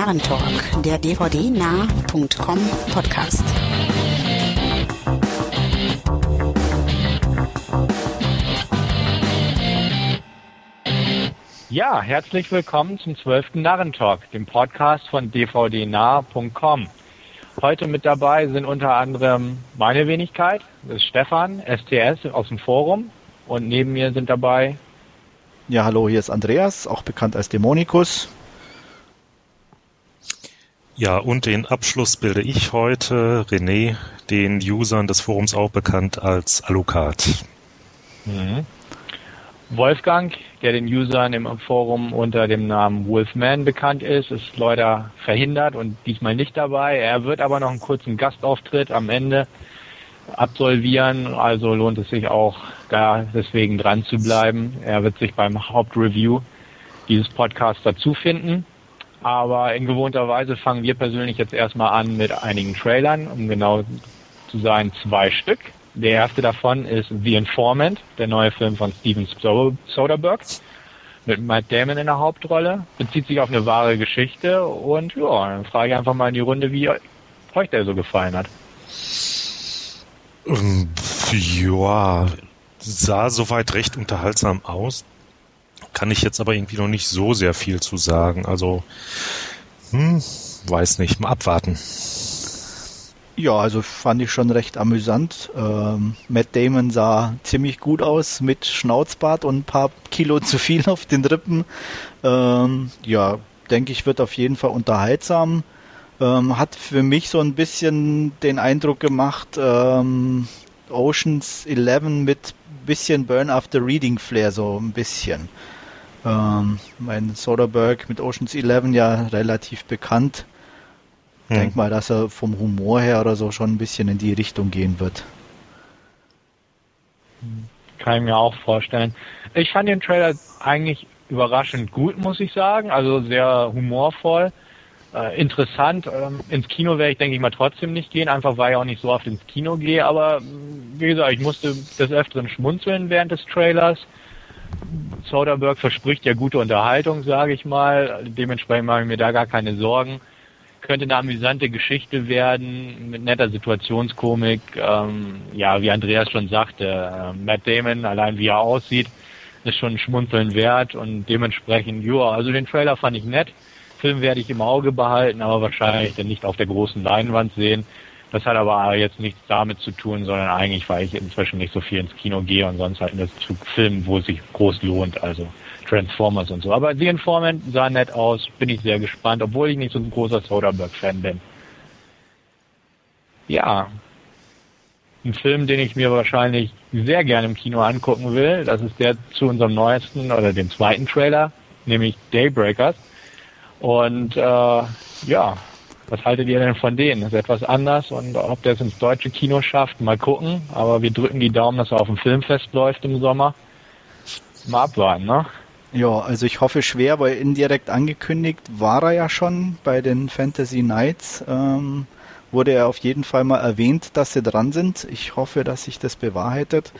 Narrentalk, der dvdnah.com Podcast. Ja, herzlich willkommen zum 12. Narrentalk, dem Podcast von dvdnah.com. Heute mit dabei sind unter anderem meine Wenigkeit, das ist Stefan, STS aus dem Forum und neben mir sind dabei ja, hallo, hier ist Andreas, auch bekannt als Dämonikus. Ja, und den Abschluss bilde ich heute, René, den Usern des Forums auch bekannt als Alucard. Mhm. Wolfgang, der den Usern im Forum unter dem Namen Wolfman bekannt ist, ist leider verhindert und diesmal nicht dabei. Er wird aber noch einen kurzen Gastauftritt am Ende absolvieren, also lohnt es sich auch da deswegen dran zu bleiben. Er wird sich beim Hauptreview dieses Podcasts dazu finden. Aber in gewohnter Weise fangen wir persönlich jetzt erstmal an mit einigen Trailern, um genau zu sein, zwei Stück. Der erste davon ist The Informant, der neue Film von Steven Soderbergh mit Matt Damon in der Hauptrolle. Bezieht sich auf eine wahre Geschichte und ja, dann frage ich einfach mal in die Runde, wie euch der so gefallen hat. Ähm, ja, sah soweit recht unterhaltsam aus. Kann ich jetzt aber irgendwie noch nicht so sehr viel zu sagen. Also, hm, weiß nicht, mal abwarten. Ja, also fand ich schon recht amüsant. Ähm, Matt Damon sah ziemlich gut aus mit Schnauzbart und ein paar Kilo zu viel auf den Rippen. Ähm, ja, denke ich, wird auf jeden Fall unterhaltsam. Ähm, hat für mich so ein bisschen den Eindruck gemacht, ähm, Oceans 11 mit bisschen Burn After Reading Flair, so ein bisschen. Ähm, mein Soderbergh mit Oceans 11 ja relativ bekannt. Ich hm. denke mal, dass er vom Humor her oder so schon ein bisschen in die Richtung gehen wird. Kann ich mir auch vorstellen. Ich fand den Trailer eigentlich überraschend gut, muss ich sagen. Also sehr humorvoll äh, interessant. Ähm, ins Kino werde ich, denke ich mal, trotzdem nicht gehen, einfach weil ich auch nicht so oft ins Kino gehe. Aber wie gesagt, ich musste des Öfteren schmunzeln während des Trailers. Soderbergh verspricht ja gute Unterhaltung, sage ich mal. Dementsprechend mache ich mir da gar keine Sorgen. Könnte eine amüsante Geschichte werden mit netter Situationskomik. Ähm, ja, wie Andreas schon sagte, äh, Matt Damon, allein wie er aussieht, ist schon Schmunzeln wert und dementsprechend, ja, also den Trailer fand ich nett. Film werde ich im Auge behalten, aber wahrscheinlich dann nicht auf der großen Leinwand sehen. Das hat aber jetzt nichts damit zu tun, sondern eigentlich, weil ich inzwischen nicht so viel ins Kino gehe und sonst halt das zu Filmen, wo es sich groß lohnt, also Transformers und so. Aber The Informant sah nett aus, bin ich sehr gespannt, obwohl ich nicht so ein großer Soderbergh-Fan bin. Ja, ein Film, den ich mir wahrscheinlich sehr gerne im Kino angucken will, das ist der zu unserem neuesten oder dem zweiten Trailer, nämlich Daybreakers. Und äh, ja, was haltet ihr denn von denen? Das ist etwas anders und ob der es ins deutsche Kino schafft, mal gucken. Aber wir drücken die Daumen, dass er auf dem Filmfest läuft im Sommer. Mal abwarten, ne? Ja, also ich hoffe schwer, weil indirekt angekündigt war er ja schon bei den Fantasy Nights. Ähm, wurde er auf jeden Fall mal erwähnt, dass sie dran sind. Ich hoffe, dass sich das bewahrheitet.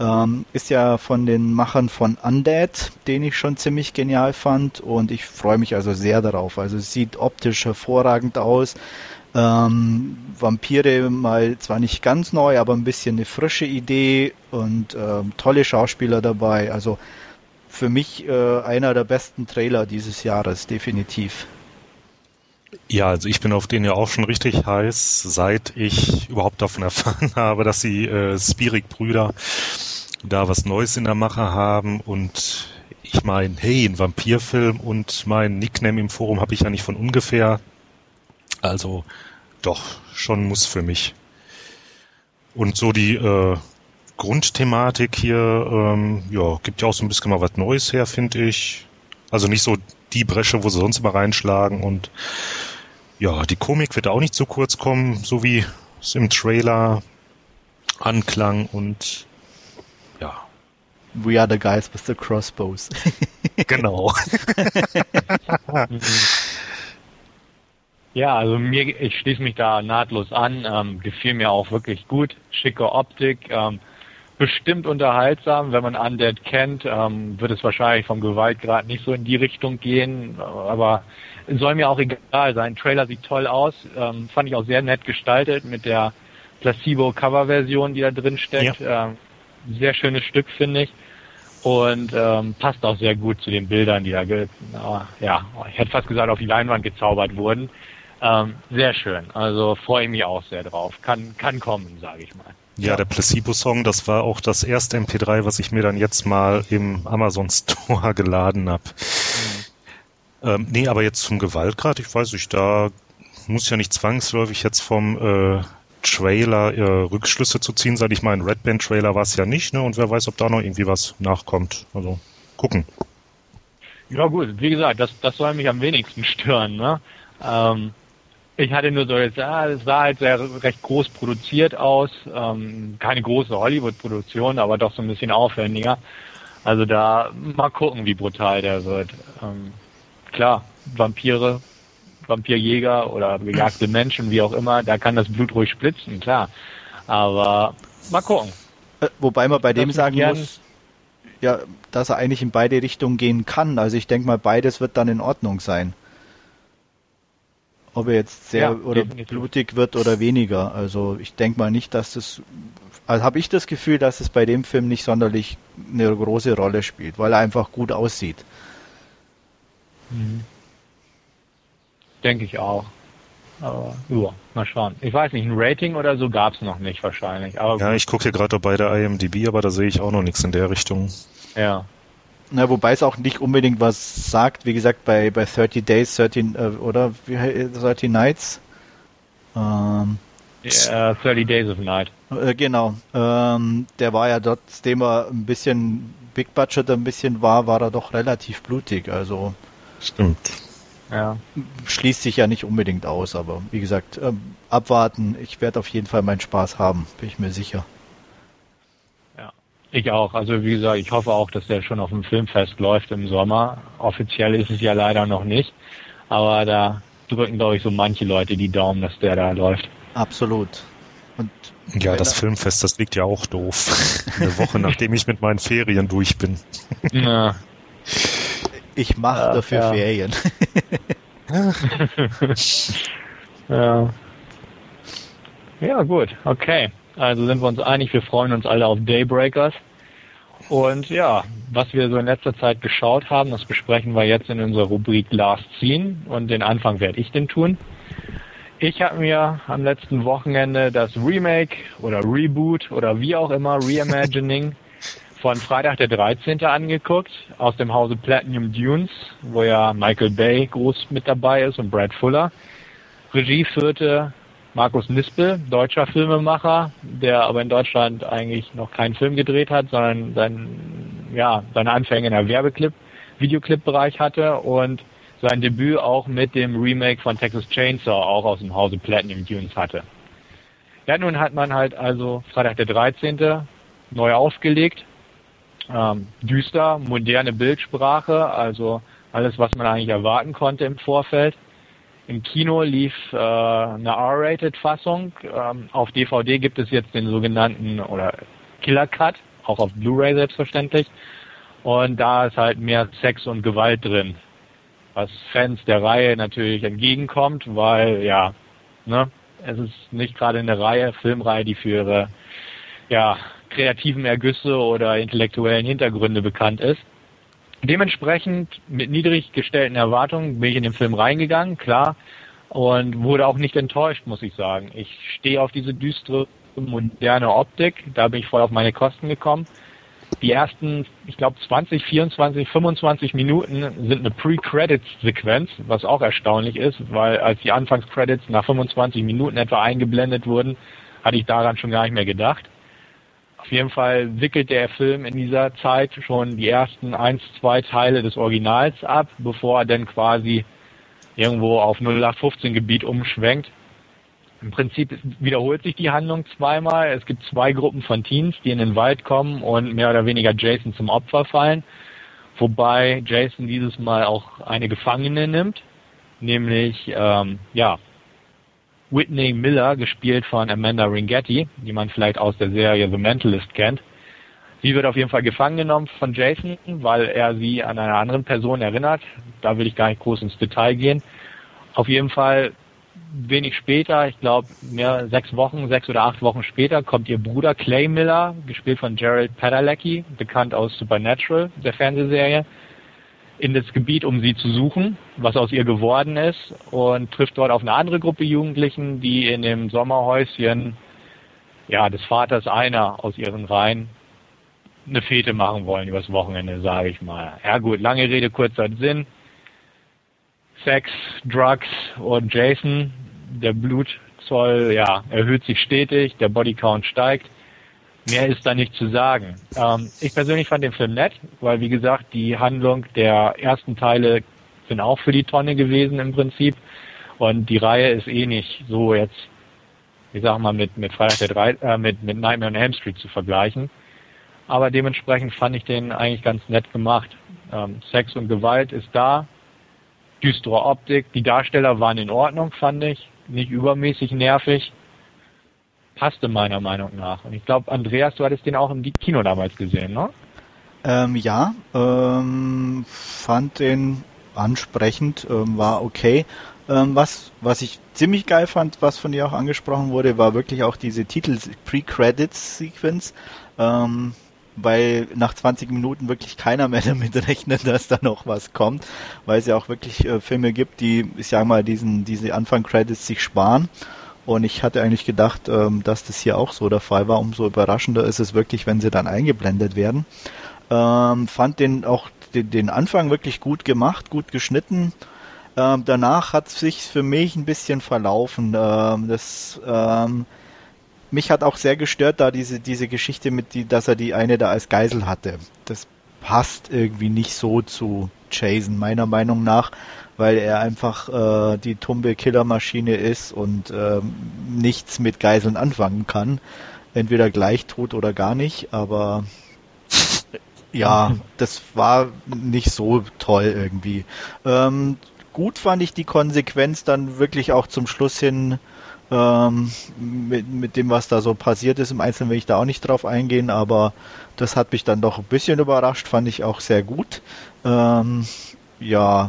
Ähm, ist ja von den Machern von Undead, den ich schon ziemlich genial fand und ich freue mich also sehr darauf. Also es sieht optisch hervorragend aus. Ähm, Vampire mal zwar nicht ganz neu, aber ein bisschen eine frische Idee und ähm, tolle Schauspieler dabei. Also für mich äh, einer der besten Trailer dieses Jahres, definitiv. Ja, also ich bin auf den ja auch schon richtig heiß, seit ich überhaupt davon erfahren habe, dass die äh, Spirik-Brüder da was Neues in der Mache haben und ich meine, hey, ein Vampirfilm und mein Nickname im Forum habe ich ja nicht von ungefähr. Also doch, schon muss für mich. Und so die äh, Grundthematik hier, ähm, ja, gibt ja auch so ein bisschen mal was Neues her, finde ich. Also nicht so die Bresche, wo sie sonst immer reinschlagen und ja, die Komik wird auch nicht zu kurz kommen, so wie es im Trailer anklang und ja. We are the guys with the crossbows. genau. ja, also mir, ich schließe mich da nahtlos an. Ähm, gefiel mir auch wirklich gut. Schicke Optik. Ähm, bestimmt unterhaltsam. Wenn man Undead kennt, ähm, wird es wahrscheinlich vom Gewaltgrad nicht so in die Richtung gehen. Aber soll mir auch egal sein. Trailer sieht toll aus, ähm, fand ich auch sehr nett gestaltet mit der Placebo-Cover-Version, die da drin steckt. Ja. Ähm, sehr schönes Stück, finde ich. Und ähm, passt auch sehr gut zu den Bildern, die da, ge ja, ich hätte fast gesagt, auf die Leinwand gezaubert wurden. Ähm, sehr schön. Also freue ich mich auch sehr drauf. Kann, kann kommen, sage ich mal. Ja, der Placebo-Song, das war auch das erste MP3, was ich mir dann jetzt mal im Amazon Store geladen habe. Ähm, nee, aber jetzt zum Gewaltgrad, ich weiß nicht, da muss ja nicht zwangsläufig jetzt vom äh, Trailer äh, Rückschlüsse zu ziehen sein. Ich meine, Red Band Trailer war es ja nicht, ne? Und wer weiß, ob da noch irgendwie was nachkommt. Also gucken. Ja gut, wie gesagt, das, das soll mich am wenigsten stören, ne? Ähm, ich hatte nur so jetzt, ah, es sah halt sehr recht groß produziert aus. Ähm, keine große Hollywood-Produktion, aber doch so ein bisschen aufwendiger. Also da mal gucken, wie brutal der wird. Ähm, klar, Vampire, Vampirjäger oder gejagte Menschen, wie auch immer, da kann das Blut ruhig splitzen, klar. Aber mal gucken. Äh, wobei man bei dem sagen muss, ja, dass er eigentlich in beide Richtungen gehen kann. Also ich denke mal, beides wird dann in Ordnung sein. Ob er jetzt sehr ja, oder blutig wird oder weniger. Also ich denke mal nicht, dass das. Also habe ich das Gefühl, dass es bei dem Film nicht sonderlich eine große Rolle spielt, weil er einfach gut aussieht. Mhm. Denke ich auch. Aber ja, mal schauen. Ich weiß nicht, ein Rating oder so gab es noch nicht wahrscheinlich. Aber ja, ich gucke hier gerade bei der IMDb, aber da sehe ich auch noch nichts in der Richtung. Ja. Na, wobei es auch nicht unbedingt was sagt, wie gesagt, bei, bei 30 Days, 13, äh, oder wie, 30 Nights. Ähm, yeah, 30 Days of Night. Äh, genau. Ähm, der war ja dort, dem er ein bisschen Big Budget ein bisschen war, war er doch relativ blutig. Also. Stimmt. Ja. Schließt sich ja nicht unbedingt aus, aber wie gesagt, ähm, abwarten. Ich werde auf jeden Fall meinen Spaß haben, bin ich mir sicher. Ich auch. Also wie gesagt, ich hoffe auch, dass der schon auf dem Filmfest läuft im Sommer. Offiziell ist es ja leider noch nicht. Aber da drücken, glaube ich, so manche Leute die Daumen, dass der da läuft. Absolut. Und ja, das Filmfest, das liegt ja auch doof. Eine Woche nachdem ich mit meinen Ferien durch bin. Ja. Ich mache ja, dafür ja. Ferien. ja. Ja, gut, okay. Also sind wir uns einig, wir freuen uns alle auf Daybreakers. Und ja, was wir so in letzter Zeit geschaut haben, das besprechen wir jetzt in unserer Rubrik Last Scene und den Anfang werde ich denn tun. Ich habe mir am letzten Wochenende das Remake oder Reboot oder wie auch immer Reimagining von Freitag der 13. angeguckt aus dem Hause Platinum Dunes, wo ja Michael Bay groß mit dabei ist und Brad Fuller. Regie führte Markus Nispel, deutscher Filmemacher, der aber in Deutschland eigentlich noch keinen Film gedreht hat, sondern sein, ja, seine Anfänge in der Werbeclip, Videoclip-Bereich hatte und sein Debüt auch mit dem Remake von Texas Chainsaw auch aus dem Hause Platinum Dunes hatte. Ja, nun hat man halt also Freitag der 13. neu aufgelegt. Ähm, düster, moderne Bildsprache, also alles, was man eigentlich erwarten konnte im Vorfeld. Im Kino lief äh, eine R-Rated-Fassung. Ähm, auf DVD gibt es jetzt den sogenannten oder Killer Cut, auch auf Blu-ray selbstverständlich. Und da ist halt mehr Sex und Gewalt drin, was Fans der Reihe natürlich entgegenkommt, weil ja, ne, es ist nicht gerade eine Reihe, Filmreihe, die für ihre ja, kreativen Ergüsse oder intellektuellen Hintergründe bekannt ist. Dementsprechend mit niedrig gestellten Erwartungen bin ich in den Film reingegangen, klar, und wurde auch nicht enttäuscht, muss ich sagen. Ich stehe auf diese düstere, moderne Optik, da bin ich voll auf meine Kosten gekommen. Die ersten, ich glaube 20, 24, 25 Minuten sind eine Pre-Credits-Sequenz, was auch erstaunlich ist, weil als die Anfangs-Credits nach 25 Minuten etwa eingeblendet wurden, hatte ich daran schon gar nicht mehr gedacht. Auf jeden Fall wickelt der Film in dieser Zeit schon die ersten eins, zwei Teile des Originals ab, bevor er dann quasi irgendwo auf 0815 Gebiet umschwenkt. Im Prinzip wiederholt sich die Handlung zweimal. Es gibt zwei Gruppen von Teens, die in den Wald kommen und mehr oder weniger Jason zum Opfer fallen. Wobei Jason dieses Mal auch eine Gefangene nimmt, nämlich ähm, ja Whitney Miller, gespielt von Amanda Ringetti, die man vielleicht aus der Serie The Mentalist kennt. Sie wird auf jeden Fall gefangen genommen von Jason, weil er sie an eine andere Person erinnert. Da will ich gar nicht groß ins Detail gehen. Auf jeden Fall wenig später, ich glaube mehr sechs Wochen, sechs oder acht Wochen später, kommt ihr Bruder Clay Miller, gespielt von Gerald Padalecki, bekannt aus Supernatural, der Fernsehserie, in das Gebiet, um sie zu suchen, was aus ihr geworden ist, und trifft dort auf eine andere Gruppe Jugendlichen, die in dem Sommerhäuschen ja, des Vaters einer aus ihren Reihen eine Fete machen wollen übers Wochenende, sage ich mal. Ja gut, lange Rede, kurzer Sinn. Sex, Drugs und Jason. Der Blutzoll ja, erhöht sich stetig, der Bodycount steigt. Mehr ist da nicht zu sagen. Ähm, ich persönlich fand den Film nett, weil wie gesagt, die Handlung der ersten Teile sind auch für die Tonne gewesen im Prinzip. Und die Reihe ist eh nicht so jetzt, ich sag mal, mit, mit Freitag der Drei, äh, mit, mit Nightmare on Elm Street zu vergleichen. Aber dementsprechend fand ich den eigentlich ganz nett gemacht. Ähm, Sex und Gewalt ist da, düstere Optik. Die Darsteller waren in Ordnung, fand ich. Nicht übermäßig nervig. Passte meiner Meinung nach. Und ich glaube, Andreas, du hattest den auch im Kino damals gesehen, ne? Ähm, ja, ähm, fand den ansprechend, ähm, war okay. Ähm, was, was ich ziemlich geil fand, was von dir auch angesprochen wurde, war wirklich auch diese Titel Pre-Credits-Sequence. Ähm, weil nach 20 Minuten wirklich keiner mehr damit rechnet, dass da noch was kommt, weil es ja auch wirklich äh, Filme gibt, die, ich sag mal, diesen, diese Anfang-Credits sich sparen. Und ich hatte eigentlich gedacht, ähm, dass das hier auch so der Fall war. Umso überraschender ist es wirklich, wenn sie dann eingeblendet werden. Ähm, fand den auch den, den Anfang wirklich gut gemacht, gut geschnitten. Ähm, danach hat sich für mich ein bisschen verlaufen. Ähm, das ähm, mich hat auch sehr gestört da diese, diese Geschichte mit, die, dass er die eine da als Geisel hatte. Das passt irgendwie nicht so zu Jason, meiner Meinung nach, weil er einfach äh, die tumbe Killermaschine ist und äh, nichts mit Geiseln anfangen kann. Entweder gleich tot oder gar nicht, aber ja, das war nicht so toll irgendwie. Ähm, gut fand ich die Konsequenz dann wirklich auch zum Schluss hin ähm, mit, mit dem, was da so passiert ist. Im Einzelnen will ich da auch nicht drauf eingehen, aber das hat mich dann doch ein bisschen überrascht, fand ich auch sehr gut. Ähm, ja,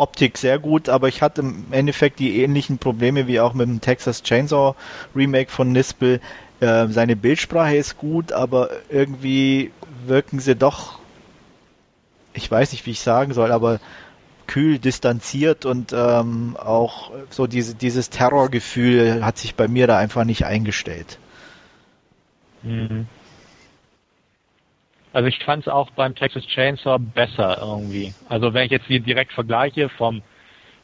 Optik sehr gut, aber ich hatte im Endeffekt die ähnlichen Probleme wie auch mit dem Texas Chainsaw Remake von Nispel. Äh, seine Bildsprache ist gut, aber irgendwie wirken sie doch, ich weiß nicht, wie ich sagen soll, aber kühl, distanziert und ähm, auch so diese, dieses Terrorgefühl hat sich bei mir da einfach nicht eingestellt. Mhm. Also ich fand es auch beim Texas Chainsaw besser irgendwie. Also wenn ich jetzt hier direkt vergleiche vom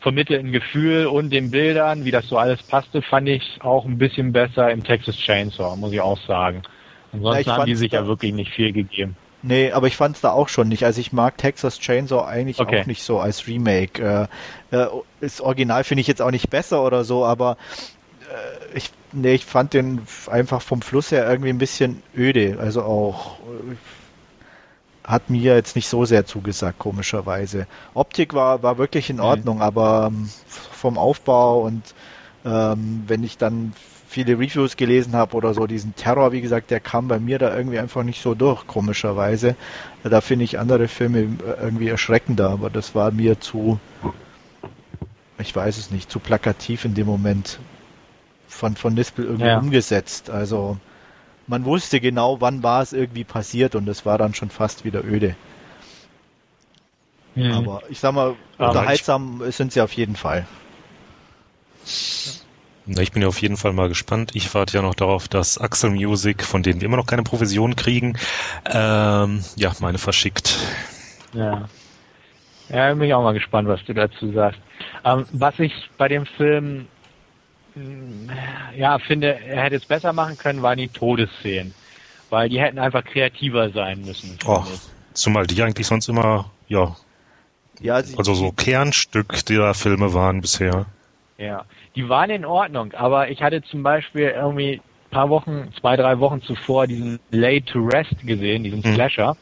vermittelten Gefühl und den Bildern, wie das so alles passte, fand ich auch ein bisschen besser im Texas Chainsaw, muss ich auch sagen. Ansonsten ja, haben die sich ja wirklich nicht viel gegeben. Nee, aber ich fand es da auch schon nicht. Also ich mag Texas Chainsaw eigentlich okay. auch nicht so als Remake. Äh, äh, das Original finde ich jetzt auch nicht besser oder so, aber äh, ich, nee, ich fand den einfach vom Fluss her irgendwie ein bisschen öde. Also auch hat mir jetzt nicht so sehr zugesagt, komischerweise. Optik war, war wirklich in Ordnung, mhm. aber ähm, vom Aufbau und ähm, wenn ich dann viele Reviews gelesen habe oder so, diesen Terror, wie gesagt, der kam bei mir da irgendwie einfach nicht so durch, komischerweise. Da finde ich andere Filme irgendwie erschreckender, aber das war mir zu, ich weiß es nicht, zu plakativ in dem Moment von, von Nispel irgendwie ja. umgesetzt. Also man wusste genau, wann war es irgendwie passiert und es war dann schon fast wieder öde. Mhm. Aber ich sag mal, unterhaltsam sind sie auf jeden Fall. Na, ich bin ja auf jeden Fall mal gespannt. Ich warte ja noch darauf, dass Axel Music, von denen wir immer noch keine Provision kriegen, ähm, ja, meine verschickt. Ja. Ja, bin ich auch mal gespannt, was du dazu sagst. Ähm, was ich bei dem Film ja finde, er hätte es besser machen können, waren die Todesszenen. Weil die hätten einfach kreativer sein müssen. Oh, zumal die eigentlich sonst immer, ja, ja also so Kernstück der Filme waren bisher. Ja, die waren in Ordnung, aber ich hatte zum Beispiel irgendwie ein paar Wochen, zwei, drei Wochen zuvor diesen Lay to Rest gesehen, diesen mhm. Slasher.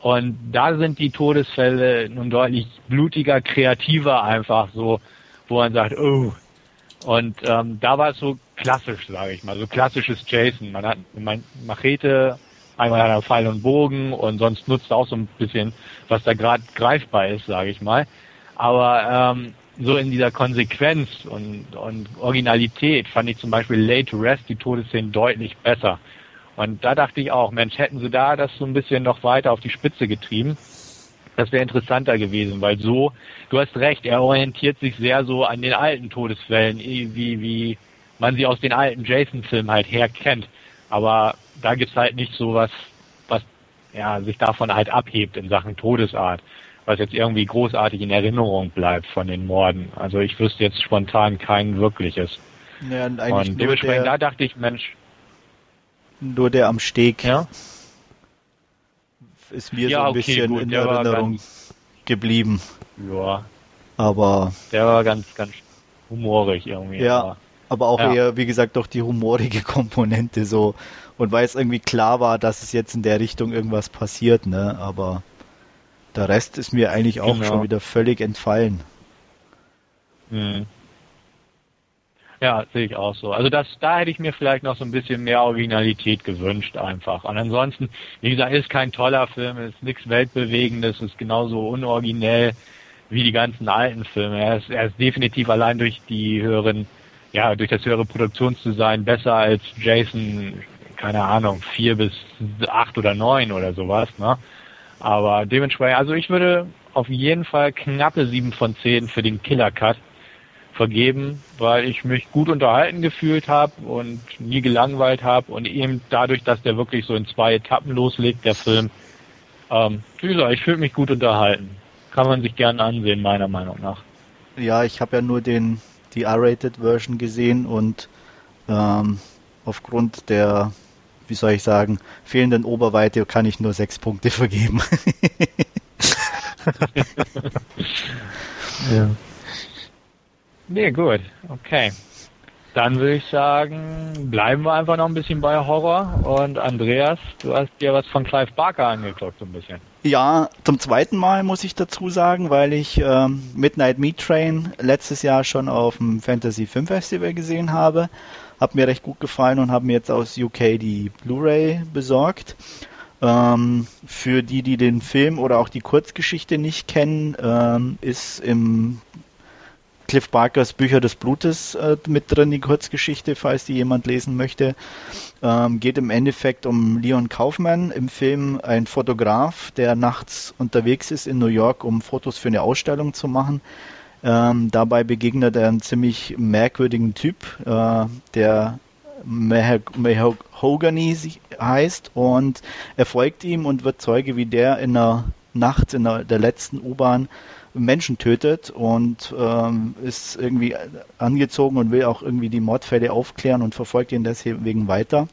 Und da sind die Todesfälle nun deutlich blutiger, kreativer einfach so, wo man sagt, oh. Und ähm, da war es so klassisch, sage ich mal, so klassisches Jason. Man hat eine Machete einmal hat er Pfeil und Bogen und sonst nutzt er auch so ein bisschen, was da gerade greifbar ist, sage ich mal. Aber ähm, so in dieser Konsequenz und, und Originalität fand ich zum Beispiel Late to Rest die Todesszene deutlich besser. Und da dachte ich auch, Mensch, hätten sie da das so ein bisschen noch weiter auf die Spitze getrieben, das wäre interessanter gewesen, weil so, du hast recht, er orientiert sich sehr so an den alten Todesfällen, wie, wie man sie aus den alten Jason-Filmen halt her kennt. Aber da gibt's halt nicht so was, was ja, sich davon halt abhebt in Sachen Todesart, was jetzt irgendwie großartig in Erinnerung bleibt von den Morden. Also ich wüsste jetzt spontan kein wirkliches. Ja, und, und dementsprechend da dachte ich, Mensch. Nur der am Steg. Ja ist mir ja, so ein okay, bisschen gut, in Erinnerung geblieben. Ja. Aber. Der war ganz, ganz humorig irgendwie. Ja. Aber, aber auch ja. eher, wie gesagt, doch die humorige Komponente so. Und weil es irgendwie klar war, dass es jetzt in der Richtung irgendwas passiert, ne? Aber der Rest ist mir eigentlich auch genau. schon wieder völlig entfallen. Mhm. Ja, sehe ich auch so. Also das, da hätte ich mir vielleicht noch so ein bisschen mehr Originalität gewünscht einfach. Und ansonsten, wie gesagt, ist kein toller Film, ist nichts Weltbewegendes, ist genauso unoriginell wie die ganzen alten Filme. Er ist, er ist definitiv allein durch die höheren, ja, durch das höhere Produktionsdesign besser als Jason, keine Ahnung, vier bis acht oder neun oder sowas, ne? Aber dementsprechend, also ich würde auf jeden Fall knappe sieben von zehn für den Killer Cut vergeben, weil ich mich gut unterhalten gefühlt habe und nie gelangweilt habe und eben dadurch, dass der wirklich so in zwei Etappen loslegt, der Film, ähm, wie gesagt, ich fühle mich gut unterhalten. Kann man sich gern ansehen, meiner Meinung nach. Ja, ich habe ja nur den die R-rated Version gesehen und ähm, aufgrund der, wie soll ich sagen, fehlenden Oberweite kann ich nur sechs Punkte vergeben. ja. Nee, gut. Okay. Dann würde ich sagen, bleiben wir einfach noch ein bisschen bei Horror. Und Andreas, du hast dir was von Clive Barker angeguckt, so ein bisschen. Ja, zum zweiten Mal muss ich dazu sagen, weil ich ähm, Midnight Meat Train letztes Jahr schon auf dem Fantasy Film Festival gesehen habe. Hat mir recht gut gefallen und habe mir jetzt aus UK die Blu-ray besorgt. Ähm, für die, die den Film oder auch die Kurzgeschichte nicht kennen, ähm, ist im Cliff Barkers Bücher des Blutes äh, mit drin, die Kurzgeschichte, falls die jemand lesen möchte. Ähm, geht im Endeffekt um Leon Kaufmann, im Film ein Fotograf, der nachts unterwegs ist in New York, um Fotos für eine Ausstellung zu machen. Ähm, dabei begegnet er einen ziemlich merkwürdigen Typ, äh, der Mahogany heißt und er folgt ihm und wird Zeuge, wie der in der Nacht in der, der letzten U-Bahn Menschen tötet und ähm, ist irgendwie angezogen und will auch irgendwie die Mordfälle aufklären und verfolgt ihn deswegen weiter.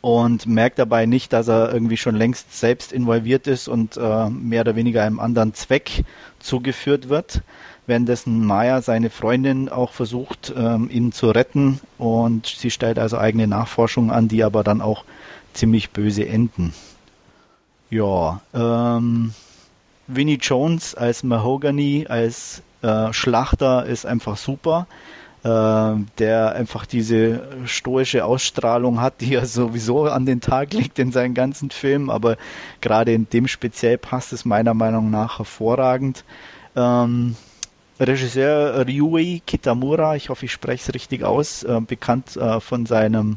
Und merkt dabei nicht, dass er irgendwie schon längst selbst involviert ist und äh, mehr oder weniger einem anderen Zweck zugeführt wird, währenddessen Maya seine Freundin auch versucht, ähm, ihn zu retten. Und sie stellt also eigene Nachforschungen an, die aber dann auch ziemlich böse enden. Ja, ähm, Vinnie Jones als Mahogany, als äh, Schlachter ist einfach super. Äh, der einfach diese stoische Ausstrahlung hat, die er sowieso an den Tag legt in seinen ganzen Filmen, aber gerade in dem speziell passt es meiner Meinung nach hervorragend. Ähm, Regisseur Ryui Kitamura, ich hoffe, ich spreche es richtig aus, äh, bekannt äh, von seinem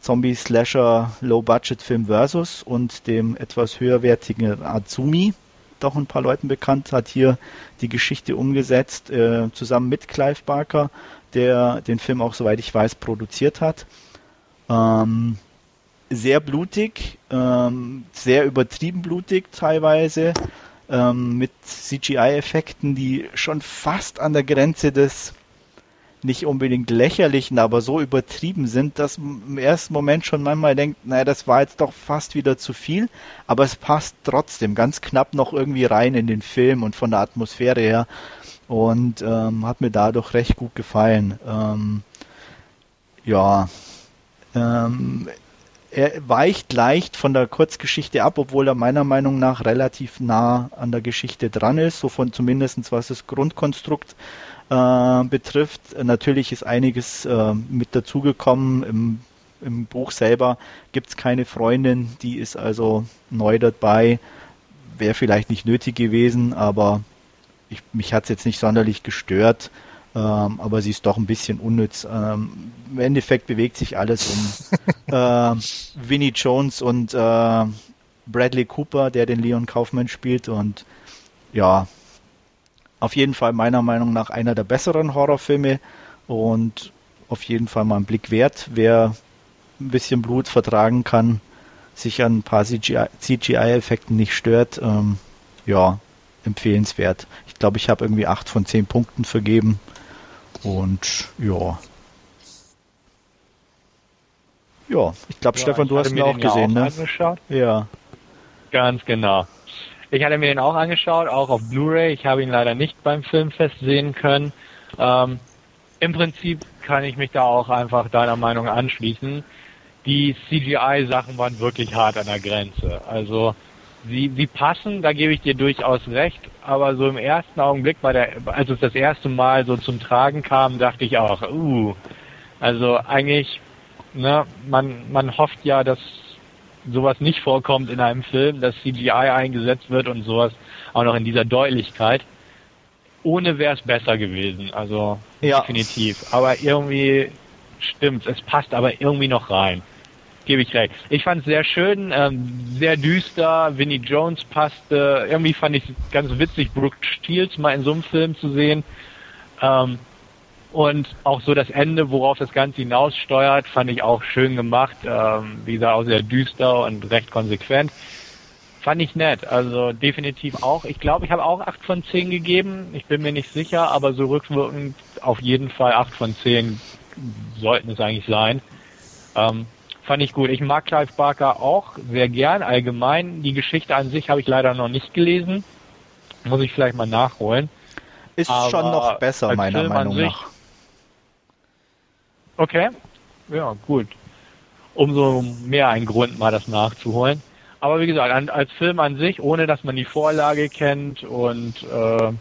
Zombie-Slasher Low-Budget-Film Versus und dem etwas höherwertigen Azumi doch ein paar Leuten bekannt, hat hier die Geschichte umgesetzt, äh, zusammen mit Clive Barker, der den Film auch, soweit ich weiß, produziert hat. Ähm, sehr blutig, ähm, sehr übertrieben blutig teilweise, ähm, mit CGI-Effekten, die schon fast an der Grenze des nicht unbedingt lächerlichen, aber so übertrieben sind, dass man im ersten Moment schon manchmal denkt, naja, das war jetzt doch fast wieder zu viel, aber es passt trotzdem ganz knapp noch irgendwie rein in den Film und von der Atmosphäre her und ähm, hat mir dadurch recht gut gefallen. Ähm, ja, ähm, er weicht leicht von der Kurzgeschichte ab, obwohl er meiner Meinung nach relativ nah an der Geschichte dran ist, so von zumindestens was das Grundkonstrukt äh, betrifft. Natürlich ist einiges äh, mit dazugekommen im Im Buch selber gibt es keine Freundin, die ist also neu dabei. Wäre vielleicht nicht nötig gewesen, aber ich, mich hat es jetzt nicht sonderlich gestört. Ähm, aber sie ist doch ein bisschen unnütz. Ähm, Im Endeffekt bewegt sich alles um äh, Vinnie Jones und äh, Bradley Cooper, der den Leon Kaufman spielt und ja, auf jeden Fall meiner Meinung nach einer der besseren Horrorfilme und auf jeden Fall mal einen Blick wert. Wer ein bisschen Blut vertragen kann, sich an ein paar CGI-Effekten nicht stört, ähm, ja, empfehlenswert. Ich glaube, ich habe irgendwie 8 von 10 Punkten vergeben. Und ja. Ja, ich glaube, ja, Stefan, du hast ihn auch gesehen, auch ne? Angeschaut. Ja. Ganz genau. Ich hatte mir den auch angeschaut, auch auf Blu-ray. Ich habe ihn leider nicht beim Filmfest sehen können. Ähm, Im Prinzip kann ich mich da auch einfach deiner Meinung anschließen. Die CGI-Sachen waren wirklich hart an der Grenze. Also sie, sie passen, da gebe ich dir durchaus recht, aber so im ersten Augenblick, bei der, als es das erste Mal so zum Tragen kam, dachte ich auch, uh, also eigentlich, ne, man, man hofft ja, dass sowas nicht vorkommt in einem Film, dass CGI eingesetzt wird und sowas auch noch in dieser Deutlichkeit. Ohne wäre es besser gewesen, also ja. definitiv. Aber irgendwie stimmt, es passt aber irgendwie noch rein. Gebe ich recht. Ich fand es sehr schön, ähm, sehr düster. Vinnie Jones passte. Irgendwie fand ich ganz witzig, Brooke Steels mal in so einem Film zu sehen. Ähm, und auch so das Ende, worauf das Ganze hinaussteuert, fand ich auch schön gemacht. Ähm, wie gesagt, auch sehr düster und recht konsequent. Fand ich nett. Also definitiv auch. Ich glaube, ich habe auch 8 von 10 gegeben. Ich bin mir nicht sicher, aber so rückwirkend auf jeden Fall 8 von 10 sollten es eigentlich sein. Ähm, fand ich gut. Ich mag Clive Barker auch sehr gern. Allgemein. Die Geschichte an sich habe ich leider noch nicht gelesen. Muss ich vielleicht mal nachholen. Ist aber schon noch besser, meiner Meinung nach. Okay, ja, gut. Umso mehr ein Grund, mal das nachzuholen. Aber wie gesagt, als Film an sich, ohne dass man die Vorlage kennt und äh,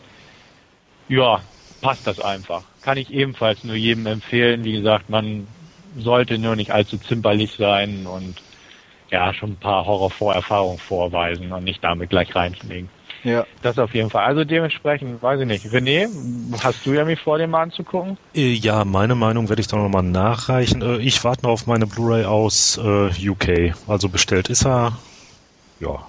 ja, passt das einfach. Kann ich ebenfalls nur jedem empfehlen. Wie gesagt, man sollte nur nicht allzu zimperlich sein und ja, schon ein paar Horrorvorerfahrungen vorweisen und nicht damit gleich reinlegen. Ja. Das auf jeden Fall. Also dementsprechend, weiß ich nicht. René, hast du ja mich vor, den mal anzugucken? Äh, ja, meine Meinung werde ich dann nochmal nachreichen. Äh, ich warte noch auf meine Blu-ray aus äh, UK. Also bestellt ist er. Ja.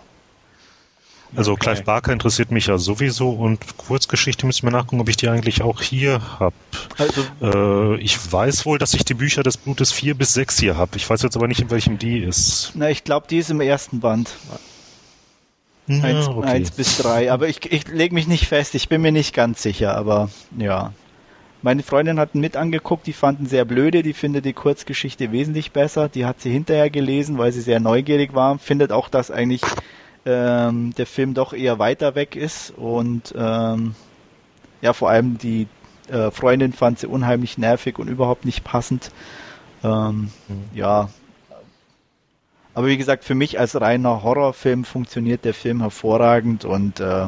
Also okay. Clive Barker interessiert mich ja sowieso und Kurzgeschichte müssen wir nachgucken, ob ich die eigentlich auch hier habe. Also, äh, ich weiß wohl, dass ich die Bücher des Blutes 4 bis 6 hier habe. Ich weiß jetzt aber nicht, in welchem die ist. Na, ich glaube, die ist im ersten Band. Ja, eins, okay. eins bis drei. Aber ich, ich lege mich nicht fest, ich bin mir nicht ganz sicher, aber ja. Meine Freundin hat mit angeguckt, die fanden sehr blöde, die findet die Kurzgeschichte wesentlich besser. Die hat sie hinterher gelesen, weil sie sehr neugierig war. Findet auch, dass eigentlich ähm, der Film doch eher weiter weg ist und ähm, ja, vor allem die äh, Freundin fand sie unheimlich nervig und überhaupt nicht passend. Ähm, mhm. Ja, aber wie gesagt, für mich als reiner Horrorfilm funktioniert der Film hervorragend und äh,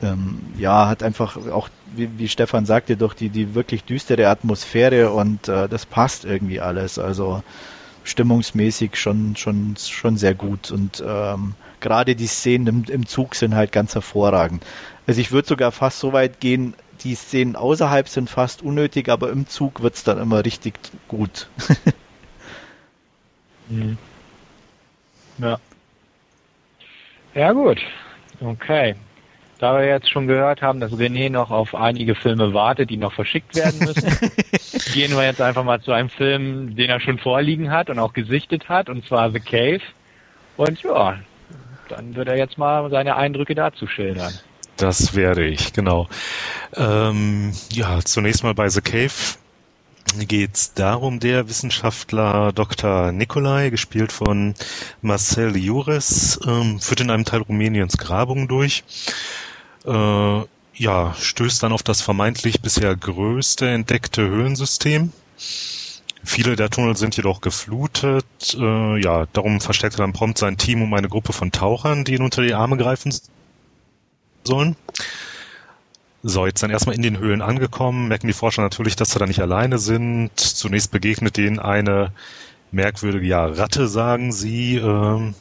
ähm, ja, hat einfach auch, wie, wie, Stefan sagte, doch die, die wirklich düstere Atmosphäre und äh, das passt irgendwie alles. Also stimmungsmäßig schon, schon, schon sehr gut und ähm, gerade die Szenen im, im Zug sind halt ganz hervorragend. Also ich würde sogar fast so weit gehen, die Szenen außerhalb sind fast unnötig, aber im Zug wird's dann immer richtig gut. mhm. Ja. Ja gut. Okay. Da wir jetzt schon gehört haben, dass René noch auf einige Filme wartet, die noch verschickt werden müssen, gehen wir jetzt einfach mal zu einem Film, den er schon vorliegen hat und auch gesichtet hat, und zwar The Cave. Und ja, dann wird er jetzt mal seine Eindrücke dazu schildern. Das werde ich, genau. Ähm, ja, zunächst mal bei The Cave geht es darum, der Wissenschaftler Dr. Nikolai, gespielt von Marcel Jures, ähm, führt in einem Teil Rumäniens Grabungen durch. Äh, ja, stößt dann auf das vermeintlich bisher größte entdeckte Höhlensystem. Viele der Tunnel sind jedoch geflutet. Äh, ja, darum verstärkt er dann prompt sein Team um eine Gruppe von Tauchern, die ihn unter die Arme greifen sollen. So, jetzt dann erstmal in den Höhlen angekommen, merken die Forscher natürlich, dass sie da nicht alleine sind. Zunächst begegnet denen eine merkwürdige ja, Ratte, sagen sie, ähm,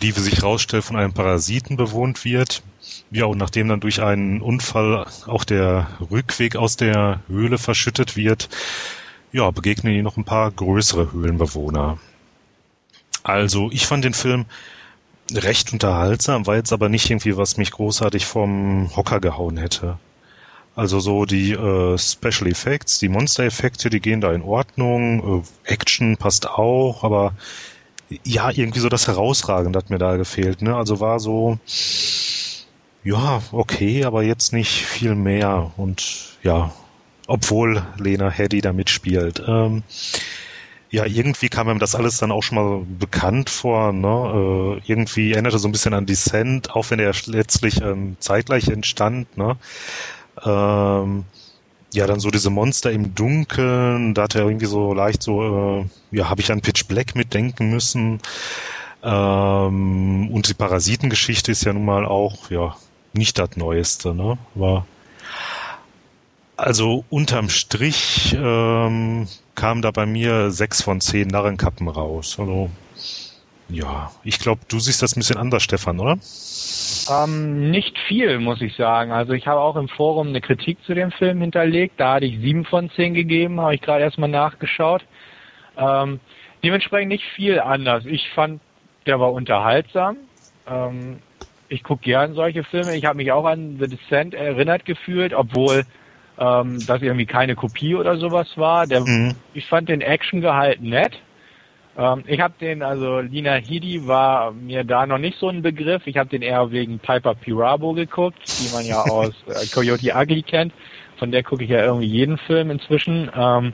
die, wie sich rausstellt, von einem Parasiten bewohnt wird. Ja, und nachdem dann durch einen Unfall auch der Rückweg aus der Höhle verschüttet wird, ja, begegnen ihnen noch ein paar größere Höhlenbewohner. Also, ich fand den Film recht unterhaltsam, war jetzt aber nicht irgendwie, was mich großartig vom Hocker gehauen hätte. Also so die äh, Special Effects, die Monster-Effekte, die gehen da in Ordnung. Äh, Action passt auch, aber ja, irgendwie so das Herausragende hat mir da gefehlt. Ne? Also war so, ja, okay, aber jetzt nicht viel mehr. Und ja, obwohl Lena Headey da mitspielt. Ähm, ja, irgendwie kam ihm das alles dann auch schon mal bekannt vor. Ne? Äh, irgendwie erinnerte so ein bisschen an Descent, auch wenn er letztlich ähm, zeitgleich entstand. Ne? Ähm, ja, dann so diese Monster im Dunkeln, da hat er irgendwie so leicht so, äh, ja, habe ich an Pitch Black mitdenken müssen. Ähm, und die Parasitengeschichte ist ja nun mal auch, ja, nicht das Neueste, ne? Aber also unterm Strich ähm, kam da bei mir sechs von zehn Narrenkappen raus. Also ja, ich glaube, du siehst das ein bisschen anders, Stefan, oder? Ähm, nicht viel, muss ich sagen. Also ich habe auch im Forum eine Kritik zu dem Film hinterlegt. Da hatte ich sieben von zehn gegeben, habe ich gerade erstmal nachgeschaut. Ähm, dementsprechend nicht viel anders. Ich fand, der war unterhaltsam. Ähm, ich gucke gern solche Filme. Ich habe mich auch an The Descent erinnert gefühlt, obwohl ähm, das irgendwie keine Kopie oder sowas war. Der, mhm. Ich fand den Actiongehalt nett. Ähm, ich habe den, also Lina Headey war mir da noch nicht so ein Begriff. Ich habe den eher wegen Piper Pirabo geguckt, die man ja aus äh, Coyote Ugly kennt. Von der gucke ich ja irgendwie jeden Film inzwischen. Ähm,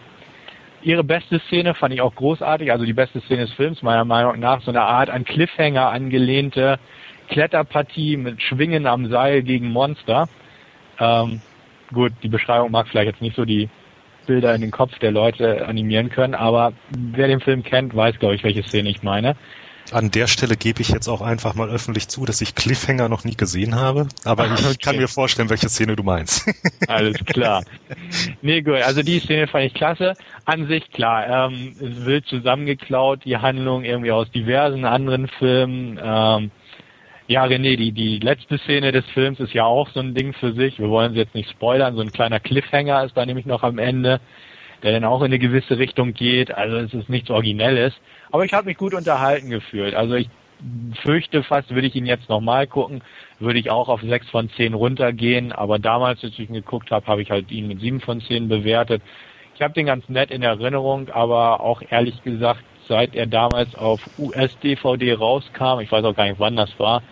ihre beste Szene fand ich auch großartig, also die beste Szene des Films meiner Meinung nach, so eine Art an Cliffhanger angelehnte Kletterpartie mit Schwingen am Seil gegen Monster. Ähm, gut, die Beschreibung mag vielleicht jetzt nicht so die Bilder in den Kopf der Leute animieren können, aber wer den Film kennt, weiß, glaube ich, welche Szene ich meine. An der Stelle gebe ich jetzt auch einfach mal öffentlich zu, dass ich Cliffhanger noch nie gesehen habe, aber ich okay. kann mir vorstellen, welche Szene du meinst. Alles klar. Nee, gut, also die Szene fand ich klasse. An sich klar, ähm, es wild zusammengeklaut, die Handlung irgendwie aus diversen anderen Filmen. Ähm, ja, René, die, die letzte Szene des Films ist ja auch so ein Ding für sich. Wir wollen sie jetzt nicht spoilern. So ein kleiner Cliffhanger ist da nämlich noch am Ende, der dann auch in eine gewisse Richtung geht. Also es ist nichts Originelles. Aber ich habe mich gut unterhalten gefühlt. Also ich fürchte fast, würde ich ihn jetzt nochmal gucken, würde ich auch auf 6 von 10 runtergehen. Aber damals, als ich ihn geguckt habe, habe ich halt ihn mit 7 von 10 bewertet. Ich habe den ganz nett in Erinnerung, aber auch ehrlich gesagt, seit er damals auf US-DVD rauskam, ich weiß auch gar nicht, wann das war,